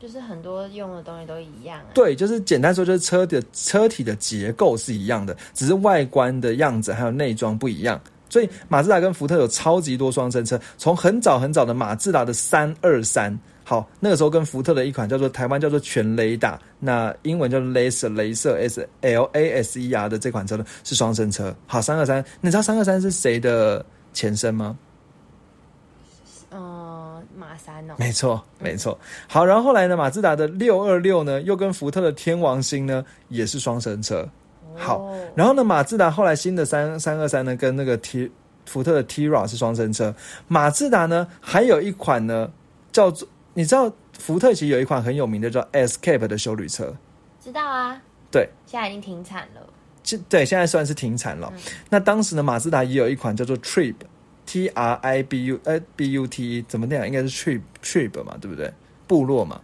就是很多用的东西都一样，对，就是简单说，就是车的车体的结构是一样的，只是外观的样子还有内装不一样。所以马自达跟福特有超级多双生车，从很早很早的马自达的三二三，好，那个时候跟福特的一款叫做台湾叫做全雷达，那英文叫做 Laser 镭射 S L A S E R 的这款车呢是双生车。好，三二三，你知道三二三是谁的前身吗？马三哦，没错没错。好，然后后来呢，马自达的六二六呢，又跟福特的天王星呢，也是双生车。好，然后呢，马自达后来新的三三二三呢，跟那个 T 福特的 T-RA 是双生车。马自达呢，还有一款呢，叫做你知道福特其实有一款很有名的叫 Escape 的修旅车，知道啊，对，现在已经停产了。对现在算是停产了。那当时呢，马自达也有一款叫做 Trip，T R I B U 呃 B U T E 怎么念啊？应该是 Trip Trip 嘛，对不对？部落嘛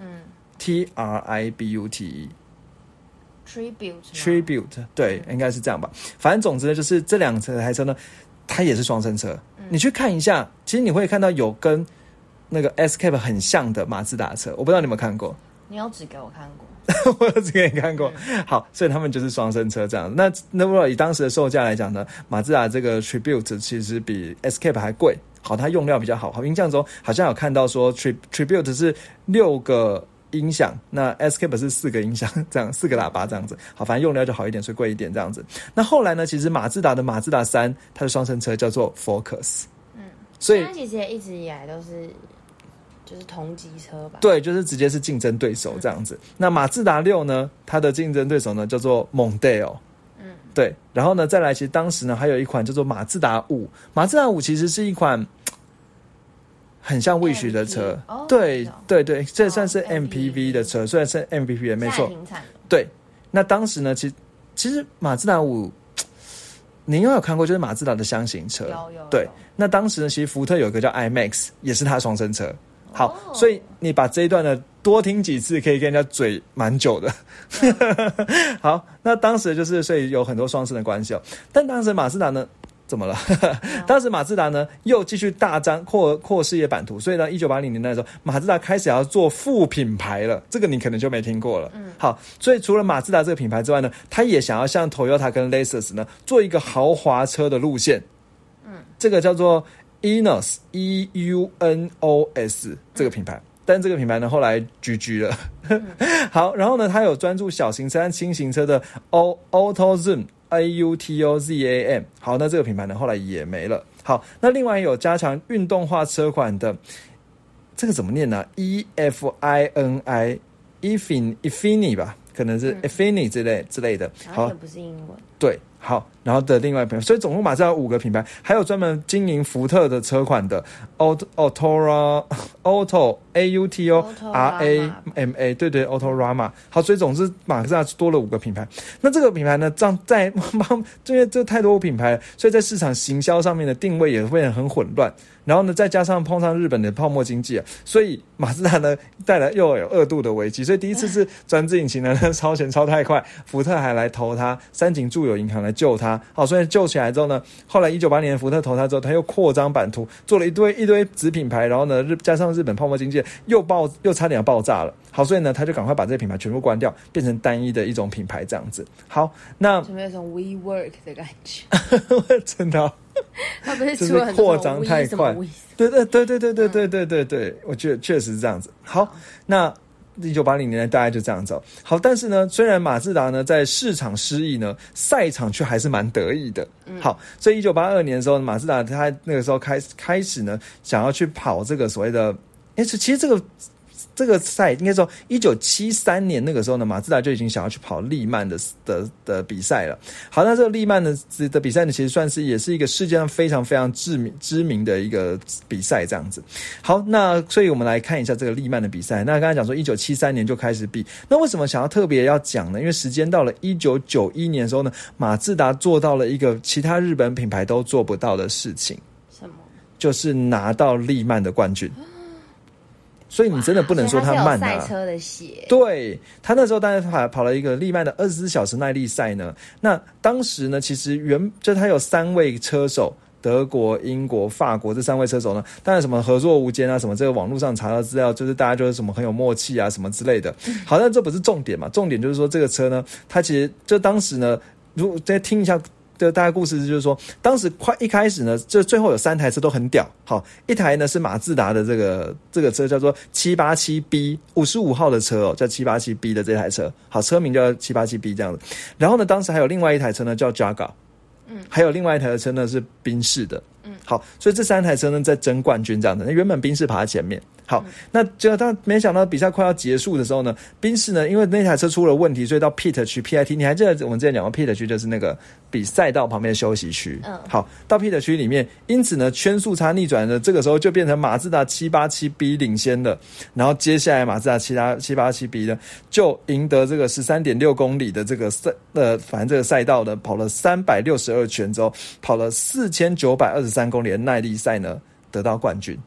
嗯 T R I B U T E。Tribute。Tribute 对，应该是这样吧。反正总之呢，就是这两台车呢，它也是双生车。你去看一下，其实你会看到有跟那个 Escape 很像的马自达车，我不知道你有没有看过，你有指给我看过？我有只给你看过。好，所以他们就是双生车这样。那那如果以当时的售价来讲呢，马自达这个 Tribute 其实比 Escape 还贵。好，它用料比较好。好，印象中好像有看到说 Tri Tribute 是六个音响，那 Escape 是四个音响，这样四个喇叭这样子。好，反正用料就好一点，所以贵一点这样子。那后来呢，其实马自达的马自达三，它的双生车叫做 Focus。嗯，所以它其实也一直以来都是就是同级车吧？对，就是直接是竞争对手这样子。那马自达六呢，它的竞争对手呢叫做 Mondeo。嗯，对，然后呢，再来，其实当时呢还有一款叫做马自达五。马自达五其实是一款很像 Wish 的车哦对对对，这算是哦 MPV 的车，虽然是 MPV 没错。对，那当时呢，其实其实马自达五，你应该有看过，就是马自达的箱型车。有有对，那当时呢，其实福特有一个叫 iMax，也是它双生车。好，哦所以你把这一段呢多听几次，可以跟人家嘴蛮久的。好，那当时就是所以有很多双生的关系哦。但当时马自达呢，怎么了？当时马自达呢又继续大张扩扩事业版图，所以呢，一九八零年代的时候，马自达开始要做副品牌了。这个你可能就没听过了。嗯，好，所以除了马自达这个品牌之外呢，他也想要像 Toyota 跟 Lexus 呢做一个豪华车的路线。嗯，这个叫做 Enos E U N O S 这个品牌。但这个品牌呢，后来 GG 了。好，然后呢，它有专注小型车轻型车的 O Auto Zoom A U T O Z A M。好，那这个品牌呢，后来也没了。好，那另外有加强运动化车款的，这个怎么念呢？E F I N I Efin Efini 吧，可能是 Efini 之类之类的。好然后也，不是英文，对，好，然后的另外一品牌，所以总共马自达有五个品牌，还有专门经营福特的车款的 Auto Autora Auto A U T O R A M A，对对，Autorama。好，所以总之马自达多了五个品牌。那这个品牌呢，这样在 因为这太多品牌了，所以在市场行销上面的定位也会很混乱。然后呢，再加上碰上日本的泡沫经济啊，所以马自达呢带来又有二度的危机。所以第一次是专制引擎呢超前超太快，福特还来投它，三井住友银行来救它。好，所以救起来之后呢，后来一九八年福特投它之后，它又扩张版图，做了一堆一堆子品牌，然后呢日加上日本泡沫经济又爆又差点要爆炸了。好，所以呢他就赶快把这些品牌全部关掉，变成单一的一种品牌这样子。好，那有没有一种 WeWork 的感觉？真的哦、它不是 就是扩张太快对对对对对对对对对，我觉得确实是这样子。好，那一九八零年代大概就这样子哦。好，但是呢，虽然马自达呢在市场失意呢，赛场却还是蛮得意的。好，所以一九八二年的时候，马自达他那个时候开开始呢，想要去跑这个所谓的，哎，其实这个。这个赛应该说，一九七三年那个时候呢，马自达就已经想要去跑利曼的的的比赛了。好，那这个利曼的的比赛呢，其实算是也是一个世界上非常非常知名知名的一个比赛，这样子。好，那所以我们来看一下这个利曼的比赛。那刚才讲说，一九七三年就开始比，那为什么想要特别要讲呢？因为时间到了一九九一年的时候呢，马自达做到了一个其他日本品牌都做不到的事情，什么？就是拿到利曼的冠军。所以你真的不能说他慢啊所以它是有赛！车的血，对他那时候当然跑跑了一个利曼的二十四小时耐力赛呢。那当时呢，其实原就他有三位车手，德国、英国、法国这三位车手呢，当然什么合作无间啊，什么这个网络上查到资料，就是大家就是什么很有默契啊，什么之类的。好，但这不是重点嘛，重点就是说这个车呢，它其实就当时呢，如果再听一下。的大概故事就是说，当时快一开始呢，这最后有三台车都很屌。好，一台呢是马自达的这个这个车叫做七八七 B 五十五号的车哦，叫七八七 B 的这台车。好，车名叫七八七 B 这样子。然后呢，当时还有另外一台车呢叫 Jaga，嗯，还有另外一台车呢是宾士的，嗯，好，所以这三台车呢在争冠军这样子。那原本宾士跑在前面，好，那结果他没想到比赛快要结束的时候呢，宾士呢，因为那台车出了问题，所以到 pit 区 PIT，你还记得我们之前讲过 pit 区就是那个比赛道旁边的休息区。嗯好，到 pit 区里面，因此呢，圈速差逆转的这个时候就变成马自达七八七 B 领先的，然后接下来马自达七八七八七 B 呢就赢得这个十三点六公里的这个赛呃，反正这个赛道呢跑了三百六十二圈之后，跑了四千九百二十三公里的耐力赛呢得到冠军。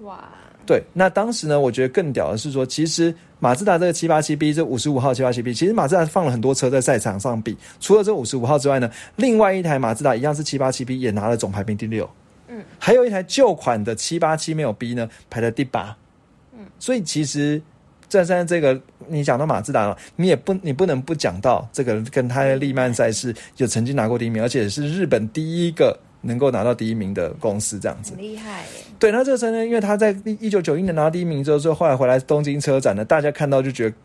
哇，对，那当时呢，我觉得更屌的是说，其实马自达这个七八七 B 这五十五号七八七 B，其实马自达放了很多车在赛场上比，除了这五十五号之外呢，另外一台马自达一样是七八七 B 也拿了总排名第六，嗯，还有一台旧款的七八七没有 B 呢，排在第八，嗯，所以其实。站在这个，你讲到马自达了，你也不你不能不讲到这个跟他的利曼赛事有曾经拿过第一名，而且是日本第一个能够拿到第一名的公司，这样子很。厉害耶！对，那这个车呢，因为他在一九九一年拿到第一名之后，之后后来回来东京车展呢，大家看到就觉得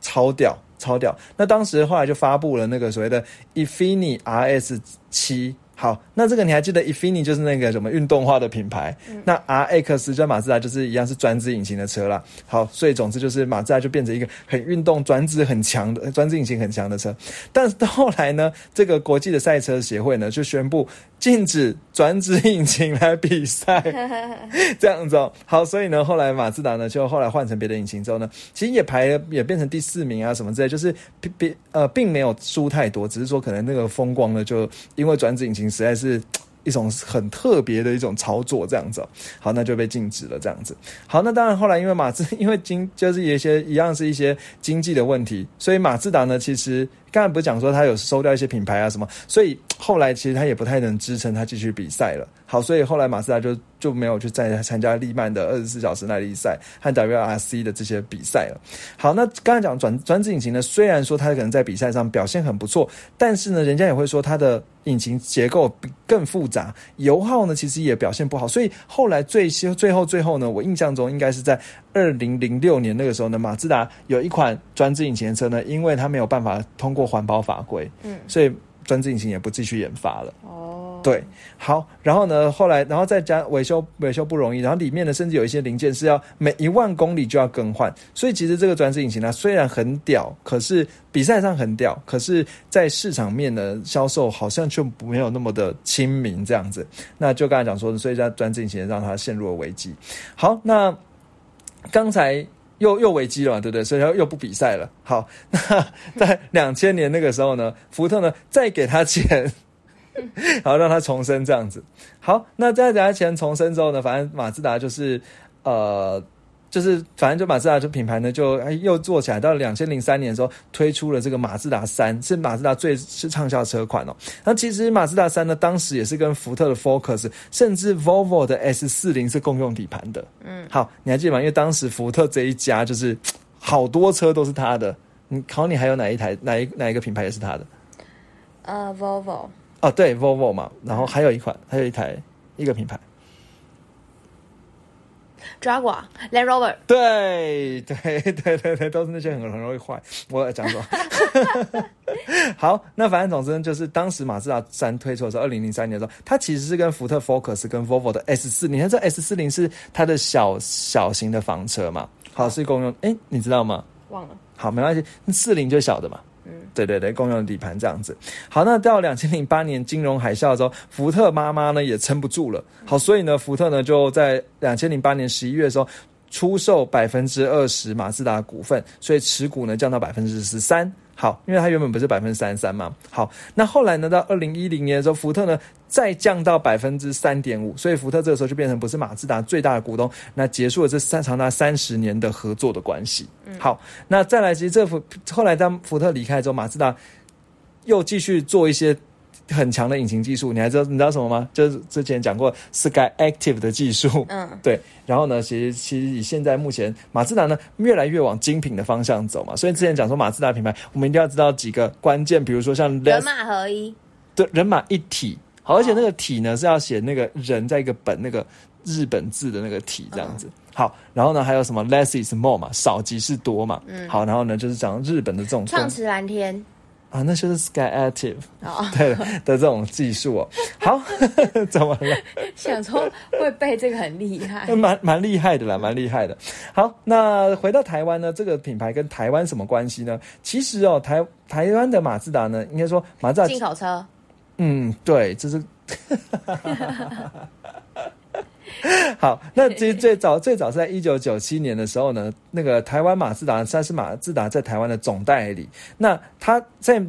超屌，超屌。那当时后来就发布了那个所谓的 Infiniti RS 七。好，那这个你还记得 Infiniti 就是那个什么运动化的品牌？那 RX 就马自达就是一样是专制引擎的车啦。好，所以总之就是马自达就变成一个很运动、专制很强的专制引擎很强的车。但是到后来呢，这个国际的赛车协会呢就宣布禁止转子引擎来比赛。这样子哦。好，所以呢，后来马自达呢就后来换成别的引擎之后呢，其实也排了也变成第四名啊什么之类，就是并并呃并没有输太多，只是说可能那个风光呢，就因为转子引擎实在是。一种很特别的一种操作，这样子、好，那就被禁止了，这样子。好，那当然后来因为马自，因为经就是一些一样是一些经济的问题，所以马自达呢，其实刚才不是讲说他有收掉一些品牌啊什么，所以后来其实他也不太能支撑他继续比赛了。好，所以后来马自达就就没有去再参加利曼的二十四小时耐力赛和 WRC 的这些比赛了。好，那刚才讲转转子引擎呢，虽然说它可能在比赛上表现很不错，但是呢，人家也会说它的引擎结构更复杂，油耗呢其实也表现不好，所以后来最最后最后呢，我印象中应该是在二零零六年那个时候呢，马自达有一款转子引擎的车呢，因为它没有办法通过环保法规，嗯，所以转子引擎也不继续研发了。哦，对，好，然后呢，后来，然后再加维修，维修不容易，然后里面呢，甚至有一些零件是要每一万公里就要更换，所以其实这个转子引擎呢，虽然很屌，可是比赛上很屌，可是在市场面呢，销售好像就没有那么的亲民这样子。那就刚才讲说的，所以这转子引擎让它陷入了危机。好，那刚才。又又危机了，对不对？所以他又不比赛了。好，那在两千年那个时候呢，福特呢再给他钱，然后让他重生这样子。好，那再给他钱重生之后呢，反正马自达就是呃，就是反正就马自达这品牌呢就哎又做起来。到两千零三年的时候推出了这个马自达三，是马自达最是畅销车款哦。那其实马自达三呢，当时也是跟福特的 Focus，甚至 Volvo 的 S 四零是共用底盘的。嗯，好，你还记得吗？因为当时福特这一家就是好多车都是他的。你考你还有哪一台哪一哪一个品牌也是他的？呃，Volvo 哦，对，Volvo 嘛，然后还有一款，还有一台一个品牌，Jaguar Land Rover 对对对对对，都是那些很很容易坏。我要讲什么？好，那反正总之就是当时马自达三推出的时候，二零零三年的时候，它其实是跟福特 Focus 跟 Volvo 的 S 四，你看这 S 四零是它的小小型的房车嘛，好是共用，哎，你知道吗？忘了，好，没关系，四零就小的嘛。嗯，对对对，共用的底盘这样子。好，那到两千零八年金融海啸之后，福特妈妈呢也撑不住了。好，所以呢，福特呢就在两千零八年十一月的时候出售百分之二十马自达股份，所以持股呢降到百分之十三。好，因为它原本不是百分之三十三嘛。好，那后来呢，到二零一零年的时候，福特呢再降到百分之三点五，所以福特这个时候就变成不是马自达最大的股东，那结束了这三长达三十年的合作的关系。好，那再来，其实这福后来当福特离开之后，马自达又继续做一些很强的引擎技术。你还知道你知道什么吗？就是之前讲过 Sky Active 的技术。嗯，对，然后呢，其实其实以现在目前马自达呢越来越往精品的方向走嘛，所以之前讲说马自达品牌，我们一定要知道几个关键，比如说像人马合一，对人马一体，好，而且那个体呢是要写那个人在一个本那个日本字的那个体这样子。好，然后呢还有什么 less is more 嘛，少即是多嘛。嗯好，然后呢就是讲日本的这种创驰蓝天，啊，那就是 Sky Active 哦，对的这种技术哦。好，怎么了？想说会背这个很厉害。蛮蛮厉害的啦，蛮厉害的。好，那回到台湾呢，这个品牌跟台湾什么关系呢？其实哦，台台湾的马自达呢，应该说马自达进口车，嗯，对，这是。好，那其实最早最早是在一九九七年的时候呢，那个台湾马自达，算是马自达在台湾的总代理。那它在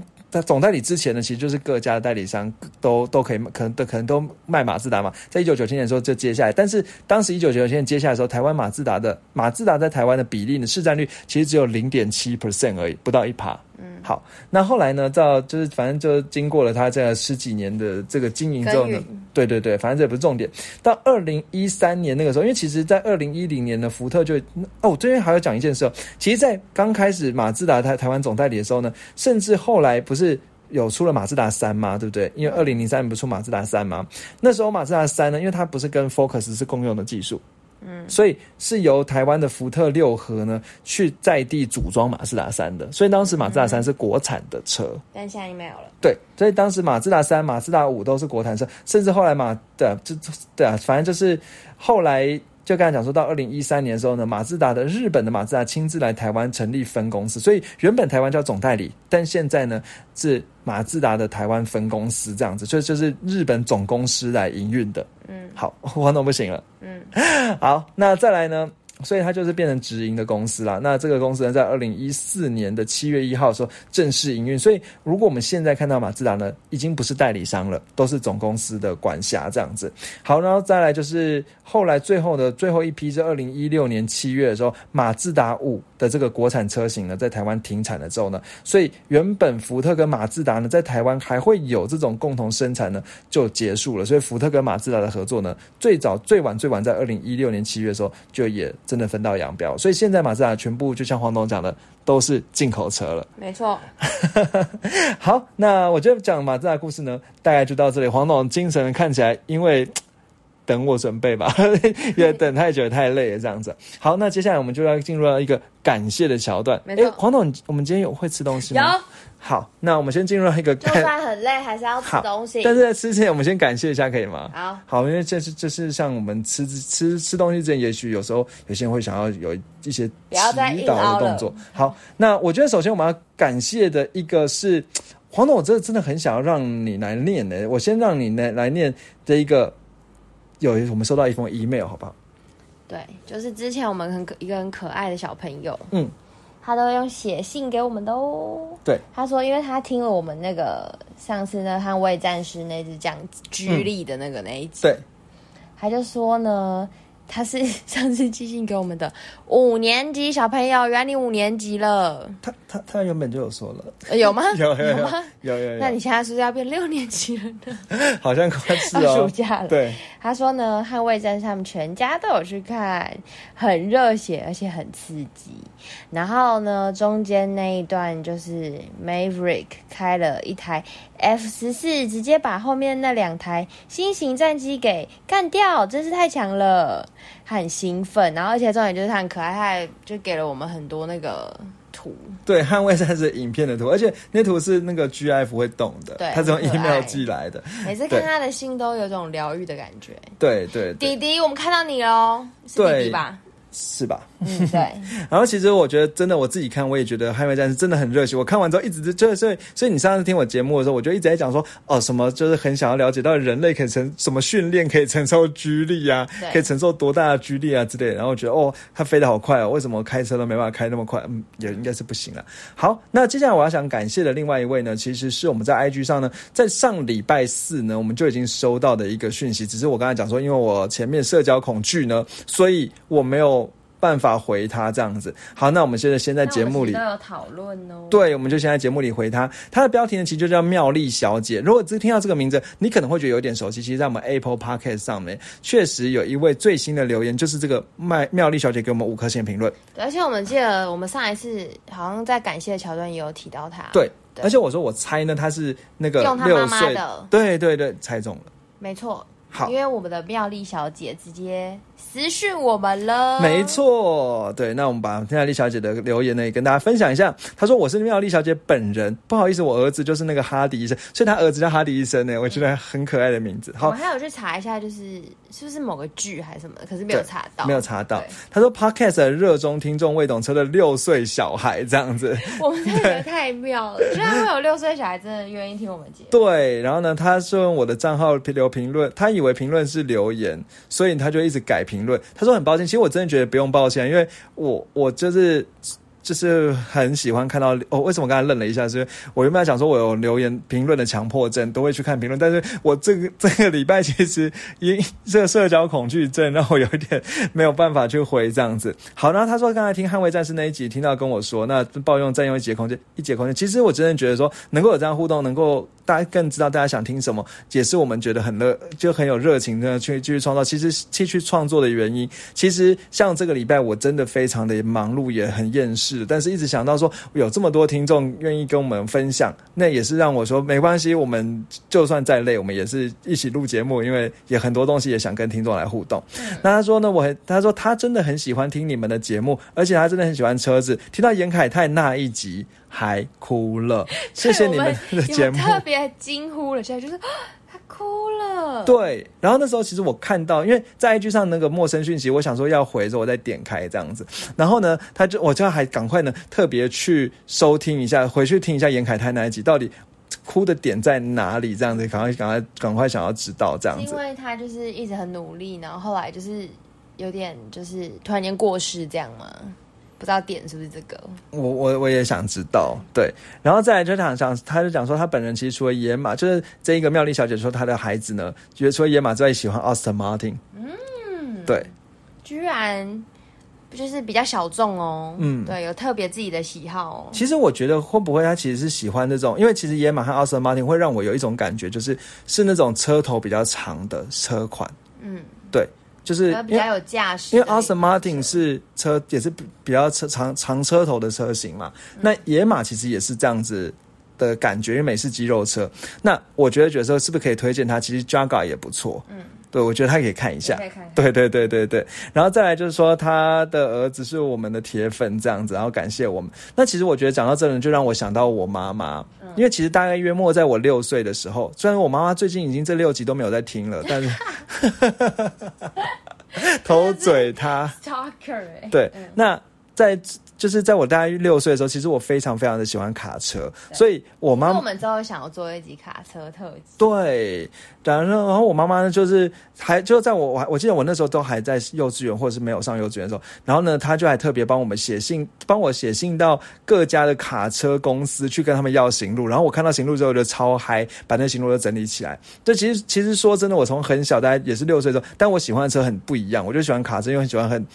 总代理之前呢，其实就是各家的代理商都都可以，可能都可能都卖马自达嘛。在一九九七年的时候就接下来，但是当时一九九七年接下来的时候，台湾马自达的马自达在台湾的比例呢，市占率其实只有零点七 percent 而已，不到一趴。嗯，好，那后来呢，到就是反正就经过了他这十几年的这个经营之后呢，对对对，反正这也不是重点。到二零一三年那个时候，因为其实在二零一零年的福特就哦，这边还要讲一件事哦，其实，在刚开始马自达台台湾总代理的时候呢，甚至后来不是有出了马自达三吗？对不对？因为二零零三年不出马自达三吗？那时候马自达三呢，因为它不是跟 Focus 是共用的技术。嗯，所以是由台湾的福特六合呢去在地组装马自达三的，所以当时马自达三是国产的车，但现在没有了。对，所以当时马自达三、马自达五都是国产车，甚至后来马的这对啊，反正就是后来就刚才讲说到二零一三年的时候呢，马自达的日本的马自达亲自来台湾成立分公司，所以原本台湾叫总代理，但现在呢是马自达的台湾分公司这样子，所以就是日本总公司来营运的。嗯，好，黄总不行了。嗯，好，那再来呢？所以它就是变成直营的公司啦。那这个公司呢，在二零一四年的七月一号的时候正式营运。所以如果我们现在看到马自达呢，已经不是代理商了，都是总公司的管辖这样子。好，然后再来就是后来最后的最后一批是二零一六年七月的时候，马自达五的这个国产车型呢，在台湾停产了之后呢，所以原本福特跟马自达呢，在台湾还会有这种共同生产呢，就结束了。所以福特跟马自达的合作呢，最早最晚最晚在二零一六年七月的时候就也。真的分道扬镳，所以现在马自达全部就像黄董讲的，都是进口车了。没错。好，那我就讲马自达故事呢，大概就到这里。黄董精神看起来，因为等我准备吧，因为等太久太累了，这样子。好，那接下来我们就要进入到一个感谢的桥段。没错，黄董，我们今天有会吃东西吗？有。好，那我们先进入一个，就算很累，还是要吃东西。但是在吃之前，我们先感谢一下，可以吗？好，好，因为这是这是像我们吃吃吃东西之前，也许有时候有些人会想要有一些祈祷的动作。好，那我觉得首先我们要感谢的一个是黄总，我真的真的很想要让你来念的，我先让你来来念的一个，有我们收到一封 email，好不好？对，就是之前我们很可一个很可爱的小朋友，嗯。他都用写信给我们的哦。对，他说，因为他听了我们那个上次那捍卫战士那只讲居力的那个那一集，对，他就说呢。他是 上次寄信给我们的五年级小朋友，原来你五年级了。他他他原本就有说了，有吗？有有有吗？有有有。那你现在是不是要变六年级了呢？好像快是哦，暑假了。对，他说呢，捍卫战士他们全家都有去看，很热血，而且很刺激。然后呢，中间那一段就是 Maverick 开了一台 F 十四，直接把后面那两台新型战机给干掉，真是太强了。他很兴奋，然后而且重点就是他很可爱，他还就给了我们很多那个图。对，捍卫战士影片的图，而且那图是那个 GIF 会动的，对，他从 email 寄来的。每次看他的信都有种疗愈的感觉。对对，弟弟，我们看到你喽，是弟弟吧？是吧？嗯，对。然后其实我觉得，真的我自己看，我也觉得《捍卫战士》真的很热血。我看完之后，一直就所以所以你上次听我节目的时候，我就一直在讲说，哦，什么就是很想要了解到人类可以承什么训练可以承受居力啊，可以承受多大的居力啊之类。然后我觉得，哦，它飞得好快哦，为什么开车都没办法开那么快？嗯，也应该是不行了。好，那接下来我要想感谢的另外一位呢，其实是我们在 IG 上呢，在上礼拜四呢，我们就已经收到的一个讯息。只是我刚才讲说，因为我前面社交恐惧呢，所以我没有。办法回他这样子，好，那我们现在先在节目里都有讨论哦。对，我们就先在节目里回他。他的标题呢，其实就叫妙丽小姐。如果只听到这个名字，你可能会觉得有点熟悉。其实，在我们 Apple Podcast 上面，确实有一位最新的留言，就是这个麦妙丽小姐给我们五颗星评论。而且我们记得，我们上一次好像在感谢的桥段也有提到他。对，而且我说我猜呢，他是那个用他妈妈的，对对对，猜中了，没错。好，因为我们的妙丽小姐直接私讯我们了。没错，对，那我们把妙丽小姐的留言呢也跟大家分享一下。她说：“我是妙丽小姐本人，不好意思，我儿子就是那个哈迪医生，所以他儿子叫哈迪医生呢，我觉得很可爱的名字。”好我们，还有去查一下，就是是不是某个剧还是什么的，可是没有查到，没有查到对。他说：“Podcast 的热衷听众未懂车的六岁小孩这样子。”我们真的觉得太妙了，居然会有六岁小孩真的愿意听我们节目。对，然后呢，他是用我的账号留评论，他以为评论是留言，所以他就一直改评评论。他说很抱歉，其实我真的觉得不用抱歉，因为我我就是。就是很喜欢看到哦，为什么刚才愣了一下？是因为我原本想说我有留言评论的强迫症，都会去看评论，但是我这个 这个礼拜其实因这个社交恐惧症让我有一点没有办法去回这样子。好，然后他说刚才听捍卫战士那一集，听到跟我说，那抱用占用一节空间，一节空间。其实我真的觉得说，能够有这样互动，能够大家更知道大家想听什么，也是我们觉得很热，就很有热情的去继续创造。其实继续创作的原因，其实像这个礼拜我真的非常的忙碌，也很厌世，但是一直想到说有这么多听众愿意跟我们分享，那也是让我说没关系，我们就算再累，我们也是一起录节目，因为也很多东西也想跟听众来互动。那他说呢，我很他说他真的很喜欢听你们的节目，而且他真的很喜欢车子，听到严凯泰那一集还哭了，谢谢你们 的节目。特别惊呼了，现在就是啊 他哭了。对，然后那时候其实我看到，因为在 IG 上那个陌生讯息，我想说要回的时候，我再点开这样子。然后呢，他就我就还赶快呢特别去收听一下，回去听一下严凯泰那一集到底哭的点在哪里，这样子，赶快赶快赶快想要知道这样子因。为他就是一直很努力，然后后来就是有点就是突然间过世这样吗？不知道点是不是这个？我我我也想知道，对，然后再来就想想，他就讲说他本人其实除了野马，就是这一个妙丽小姐说她的孩子呢，觉得除了野马之外，喜欢 Austin Martin，嗯，对，居然就是比较小众哦。嗯。对，有特别自己的喜好哦。其实我觉得会不会他其实是喜欢这种，因为其实野马和奥斯 Martin 会让我有一种感觉，就是是那种车头比较长的车款，嗯，对，就是比较有驾驶。因为 Aston Martin 是车也是比比较车长长车头的车型嘛，嗯那野马其实也是这样子。的感觉，因为美式肌肉车，那我觉得觉得说是不是可以推荐它？其实 Jaga 也不错，嗯，对我觉得他可以看一下，可以看对对对对对，然后再来就是说他的儿子是我们的铁粉这样子，然后感谢我们。那其实我觉得讲到这呢，就让我想到我妈妈，因为其实大概约莫在我六岁的时候，虽然我妈妈最近已经这六集都没有在听了，但是 偷嘴她。Talker 哎、对，那在就是在我大概六岁的时候，其实我非常非常的喜欢卡车，所以我妈那我们之后想要做一集卡车特辑，对，然后然后我妈妈呢，就是还就在我我还我记得我那时候都还在幼稚园或者是没有上幼稚园的时候，然后呢，她就还特别帮我们写信，帮我写信到各家的卡车公司去跟他们要行路，然后我看到行路之后就超嗨，把那行路都整理起来。这其实其实说真的，我从很小大概也是六岁的时候，但我喜欢的车很不一样，我就喜欢卡车，因为很喜欢很。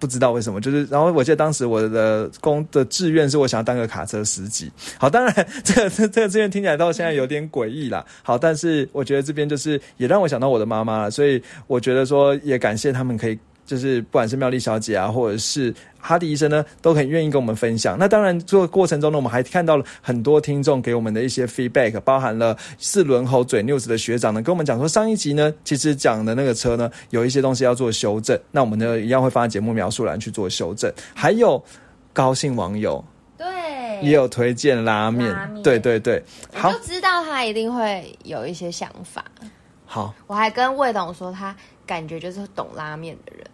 不知道为什么，就是然后我记得当时我的工的志愿是我想要当个卡车司机。好，当然这个这这个志愿听起来到现在有点诡异啦。好，但是我觉得这边就是也让我想到我的妈妈了，所以我觉得说也感谢他们可以。就是不管是妙丽小姐啊，或者是哈迪医生呢，都很愿意跟我们分享。那当然，这个过程中呢，我们还看到了很多听众给我们的一些 feedback，包含了四轮猴嘴 news 的学长呢，跟我们讲说上一集呢，其实讲的那个车呢，有一些东西要做修正。那我们呢，一样会放在节目描述栏去做修正。还有高兴网友对，也有推荐拉面，拉面对对对，好我就知道他一定会有一些想法。好，我还跟魏董说，他感觉就是懂拉面的人。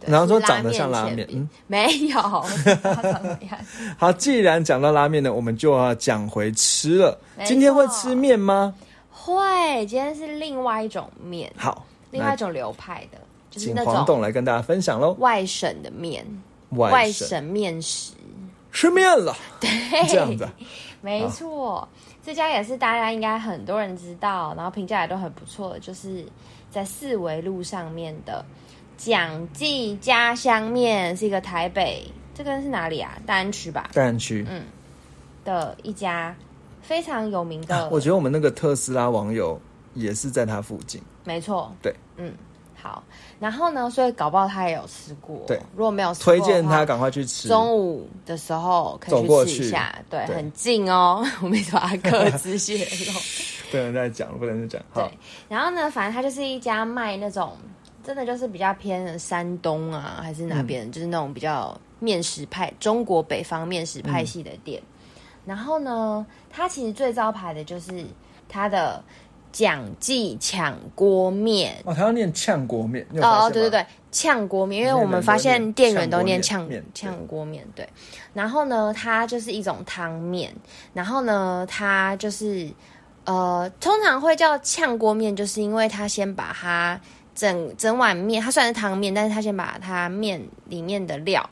对然后说是长得像拉面嗯 没有，好，既然讲到拉面呢，我们就要讲回吃了。今天会吃面吗？会，今天是另外一种面，好，另外一种流派的，就是请那黄董种来跟大家分享喽。外省的面，外省面食。吃面了，对这样子啊。没错，这家也是大家应该很多人知道，然后评价也都很不错，就是在四维路上面的蒋记家乡面，是一个台北，这个是哪里啊？大安区吧大安区。嗯的一家非常有名的，啊我觉得我们那个特斯拉网友也是在他附近。没错，对，嗯，好，然后呢，所以搞不好他也有吃过，对，如果没有吃过推荐他赶快去吃。中午的时候可以去去吃一下，对，对很近哦，我们一直把它各自泄露。不能再讲了，不能再讲。好对，，然后呢，反正它就是一家卖那种真的就是比较偏山东啊，还是哪边，嗯就是那种比较面食派，中国北方面食派系的店。然后呢，它其实最招牌的就是它的蒋记炝锅面。哦，它要念炝锅面。哦对对对，炝锅面，因为我们发现店员都念炝炝锅面炝锅面，对。然后呢，它就是一种汤面，然后呢，它就是呃，通常会叫炝锅面，就是因为它先把它整整碗面，它虽然是汤面，但是它先把它面里面的料。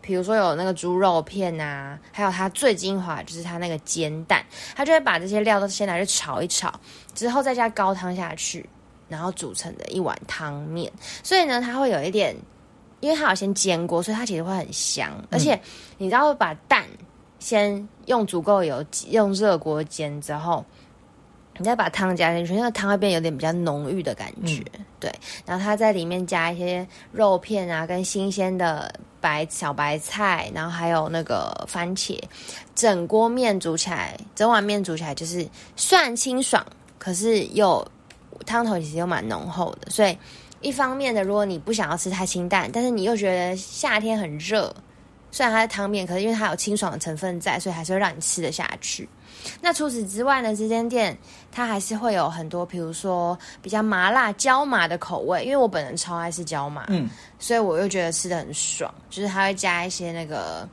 比如说有那个猪肉片啊，还有它最精华就是它那个煎蛋，它就会把这些料都先拿去炒一炒，之后再加高汤下去，然后煮成的一碗汤面。所以呢，它会有一点，因为它有先煎过，所以它其实会很香。而且你知道，把蛋先用足够油，用热锅煎之后，你再把汤加进去，那个汤会变有点比较浓郁的感觉。对，然后它在里面加一些肉片啊，跟新鲜的白小白菜，然后还有那个番茄，整锅面煮起来，整碗面煮起来就是虽然清爽，可是又汤头其实又蛮浓厚的，所以一方面的，如果你不想要吃太清淡，但是你又觉得夏天很热，虽然它是汤面，可是因为它有清爽的成分在，所以还是会让你吃得下去。那除此之外呢，这间店它还是会有很多，比如说比较麻辣椒麻的口味，因为我本人超爱吃椒麻，嗯，所以我又觉得吃的很爽。就是它会加一些那个，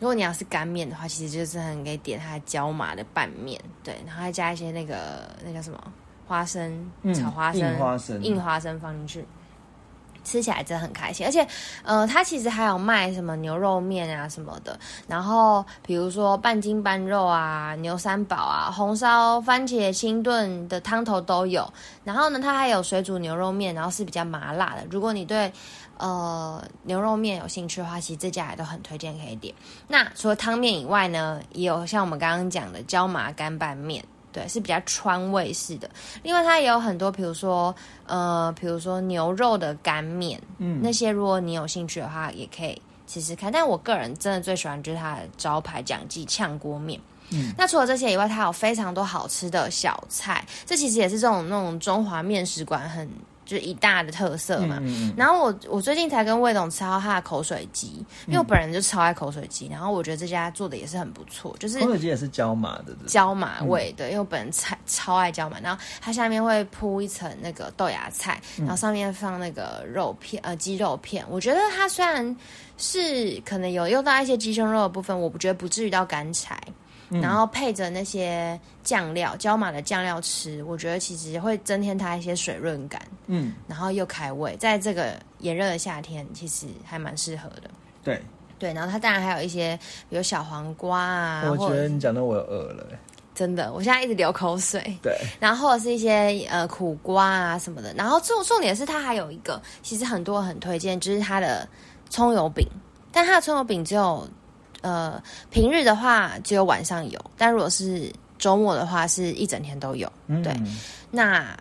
如果你要是干面的话，其实就是很可以点它的椒麻的拌面，对，然后还加一些那个那叫什么花生嗯炒花生、硬花生硬花生放进去。吃起来真的很开心，而且，呃，它其实还有卖什么牛肉面啊什么的，然后比如说半斤半肉啊、牛三宝啊、红烧番茄清炖的汤头都有。然后呢，它还有水煮牛肉面，然后是比较麻辣的。如果你对呃牛肉面有兴趣的话，其实这家也都很推荐可以点。那除了汤面以外呢，也有像我们刚刚讲的椒麻干拌面。对，是比较川味式的。另外，它也有很多，比如说，呃，比如说牛肉的干面，嗯那些如果你有兴趣的话，也可以试试看。但我个人真的最喜欢就是它的招牌蒋记炝锅面。嗯，那除了这些以外，它有非常多好吃的小菜，这其实也是这种那种中华面食馆很就是一大的特色嘛。然后我我最近才跟魏董吃到他的口水鸡，因为我本人就超爱口水鸡，然后我觉得这家做的也是很不错，就是口水鸡也是椒麻的，椒麻味的，因为我本人超超爱椒麻，然后它下面会铺一层那个豆芽菜，然后上面放那个肉片，呃，鸡肉片。我觉得它虽然是可能有用到一些鸡胸肉的部分，我不觉得不至于到干柴。然后配着那些酱料，椒麻的酱料吃，我觉得其实会增添它一些水润感，嗯，然后又开胃，在这个炎热的夏天，其实还蛮适合的。对，对，然后它当然还有一些，比如小黄瓜啊，我觉得你讲的我有饿了，欸真的，我现在一直流口水。对，然后或者是一些呃苦瓜啊什么的。然后重重点是它还有一个，其实很多人很推荐，就是它的葱油饼。但它的葱油饼只有呃平日的话只有晚上有，但如果是周末的话是一整天都有。嗯对，那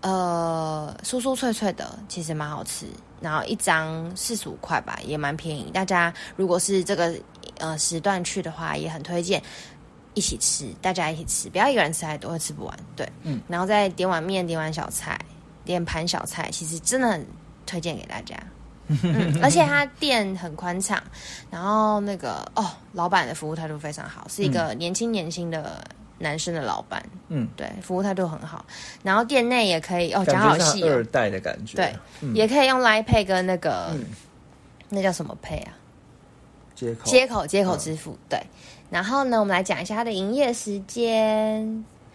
呃酥酥脆脆的，其实蛮好吃。然后一张四十五块吧，也蛮便宜。大家如果是这个呃时段去的话，也很推荐。一起吃，大家一起吃，不要一个人吃太多，会吃不完。对，嗯，然后再点碗面，点碗小菜，点盘小菜，其实真的很推荐给大家。嗯，而且他店很宽敞，然后那个哦，老板的服务态度非常好，是一个年轻年轻的男生的老板，嗯，对，服务态度很好。然后店内也可以哦，讲好感觉像细、哦二，代的感觉，对，嗯也可以用 Line Pay 跟那个、嗯那叫什么 Pay 啊？接口接口接口支付，对。然后呢，我们来讲一下它的营业时间。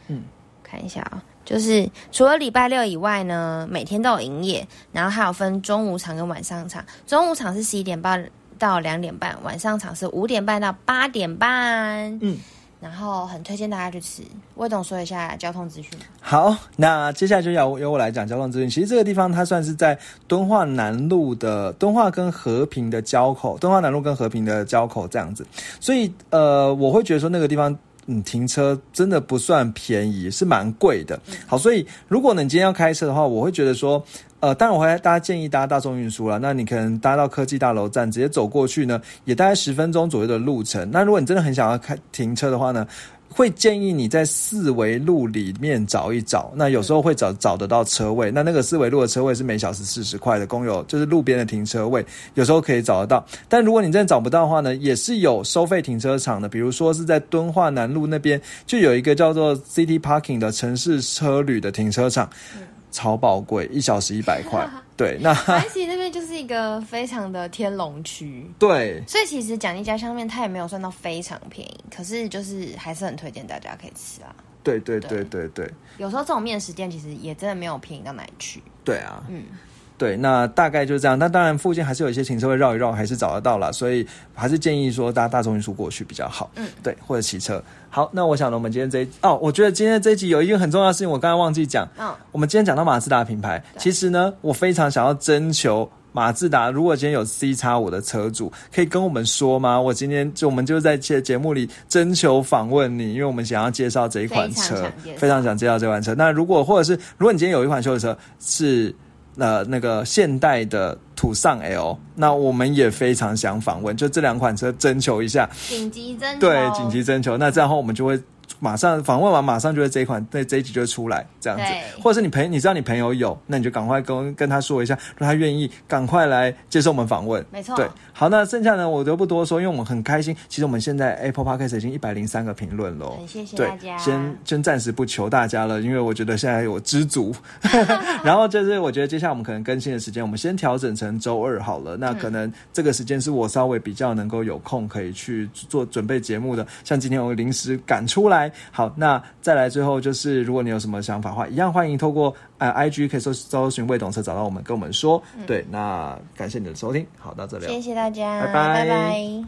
嗯，看一下啊、就是除了礼拜六以外呢，每天都有营业，然后还有分中午场跟晚上场。中午场是十一点半到两点半，晚上场是五点半到八点半。嗯。然后很推荐大家去吃。魏董说一下交通资讯。好，那接下来就要由我来讲交通资讯。其实这个地方它算是在敦化南路的敦化跟和平的交口，敦化南路跟和平的交口这样子。所以呃，我会觉得说那个地方。嗯，停车真的不算便宜，是蛮贵的。好，所以如果你今天要开车的话，我会觉得说，呃，当然我会大家建议大家大众运输了。那你可能搭到科技大楼站，直接走过去呢，也大概十分钟左右的路程。那如果你真的很想要开停车的话呢，会建议你在四维路里面找一找，那有时候会找找得到车位，那那个四维路的车位是每小时四十块的公有，就是路边的停车位，有时候可以找得到。但如果你真的找不到的话呢，也是有收费停车场的，比如说是在敦化南路那边就有一个叫做 City Parking 的城市车旅的停车场，超宝贵，一小时一百块。对，那 安溪那边就是一个非常的天龙区，对。所以其实奖励家乡面它也没有算到非常便宜，可是就是还是很推荐大家可以吃啊。对对对。对对。有时候这种面食店其实也真的没有便宜到哪里去。对啊，嗯，对，那大概就是这样。那当然，附近还是有一些停车位绕一绕，还是找得到啦。所以还是建议说搭大众运输过去比较好。嗯，对，或者骑车。好，那我想呢，我们今天这一哦，我觉得今天这一集有一个很重要的事情，我刚才忘记讲。嗯，我们今天讲到马自达品牌，其实呢，我非常想要征求马自达，如果今天有 C 叉五的车主，可以跟我们说吗？我今天就我们就在节节目里征求访问你，因为我们想要介绍这一款车非常想介，绍非常想介绍这款车。那如果或者是如果你今天有一款修理车是呃那个现代的途尚 L，那我们也非常想访问，就这两款车征求一下，紧急征求，对，紧急征求。那这样后我们就会马上访问完，马上就会这一款，那这一集就会出来这样子对。或者是你朋，你知道你朋友有，那你就赶快跟跟他说一下，让他愿意赶快来接受我们访问。没错对，好，那剩下呢我就不多说，因为我们很开心。其实我们现在 Apple Podcast 已经一百零三个评论了，很谢谢对大家，先先暂时不求大家了，因为我觉得现在我知足。然后就是我觉得接下来我们可能更新的时间，我们先调整成周二好了。那可能这个时间是我稍微比较能够有空可以去做准备节目的。像今天我临时赶出来，好，那再来最后就是，如果你有什么想法的话，一样欢迎透过呃 IG 可以搜搜寻魏懂车找到我们，跟我们说。对，那感谢你的收听，好到这里哦，谢谢大家，拜拜。拜拜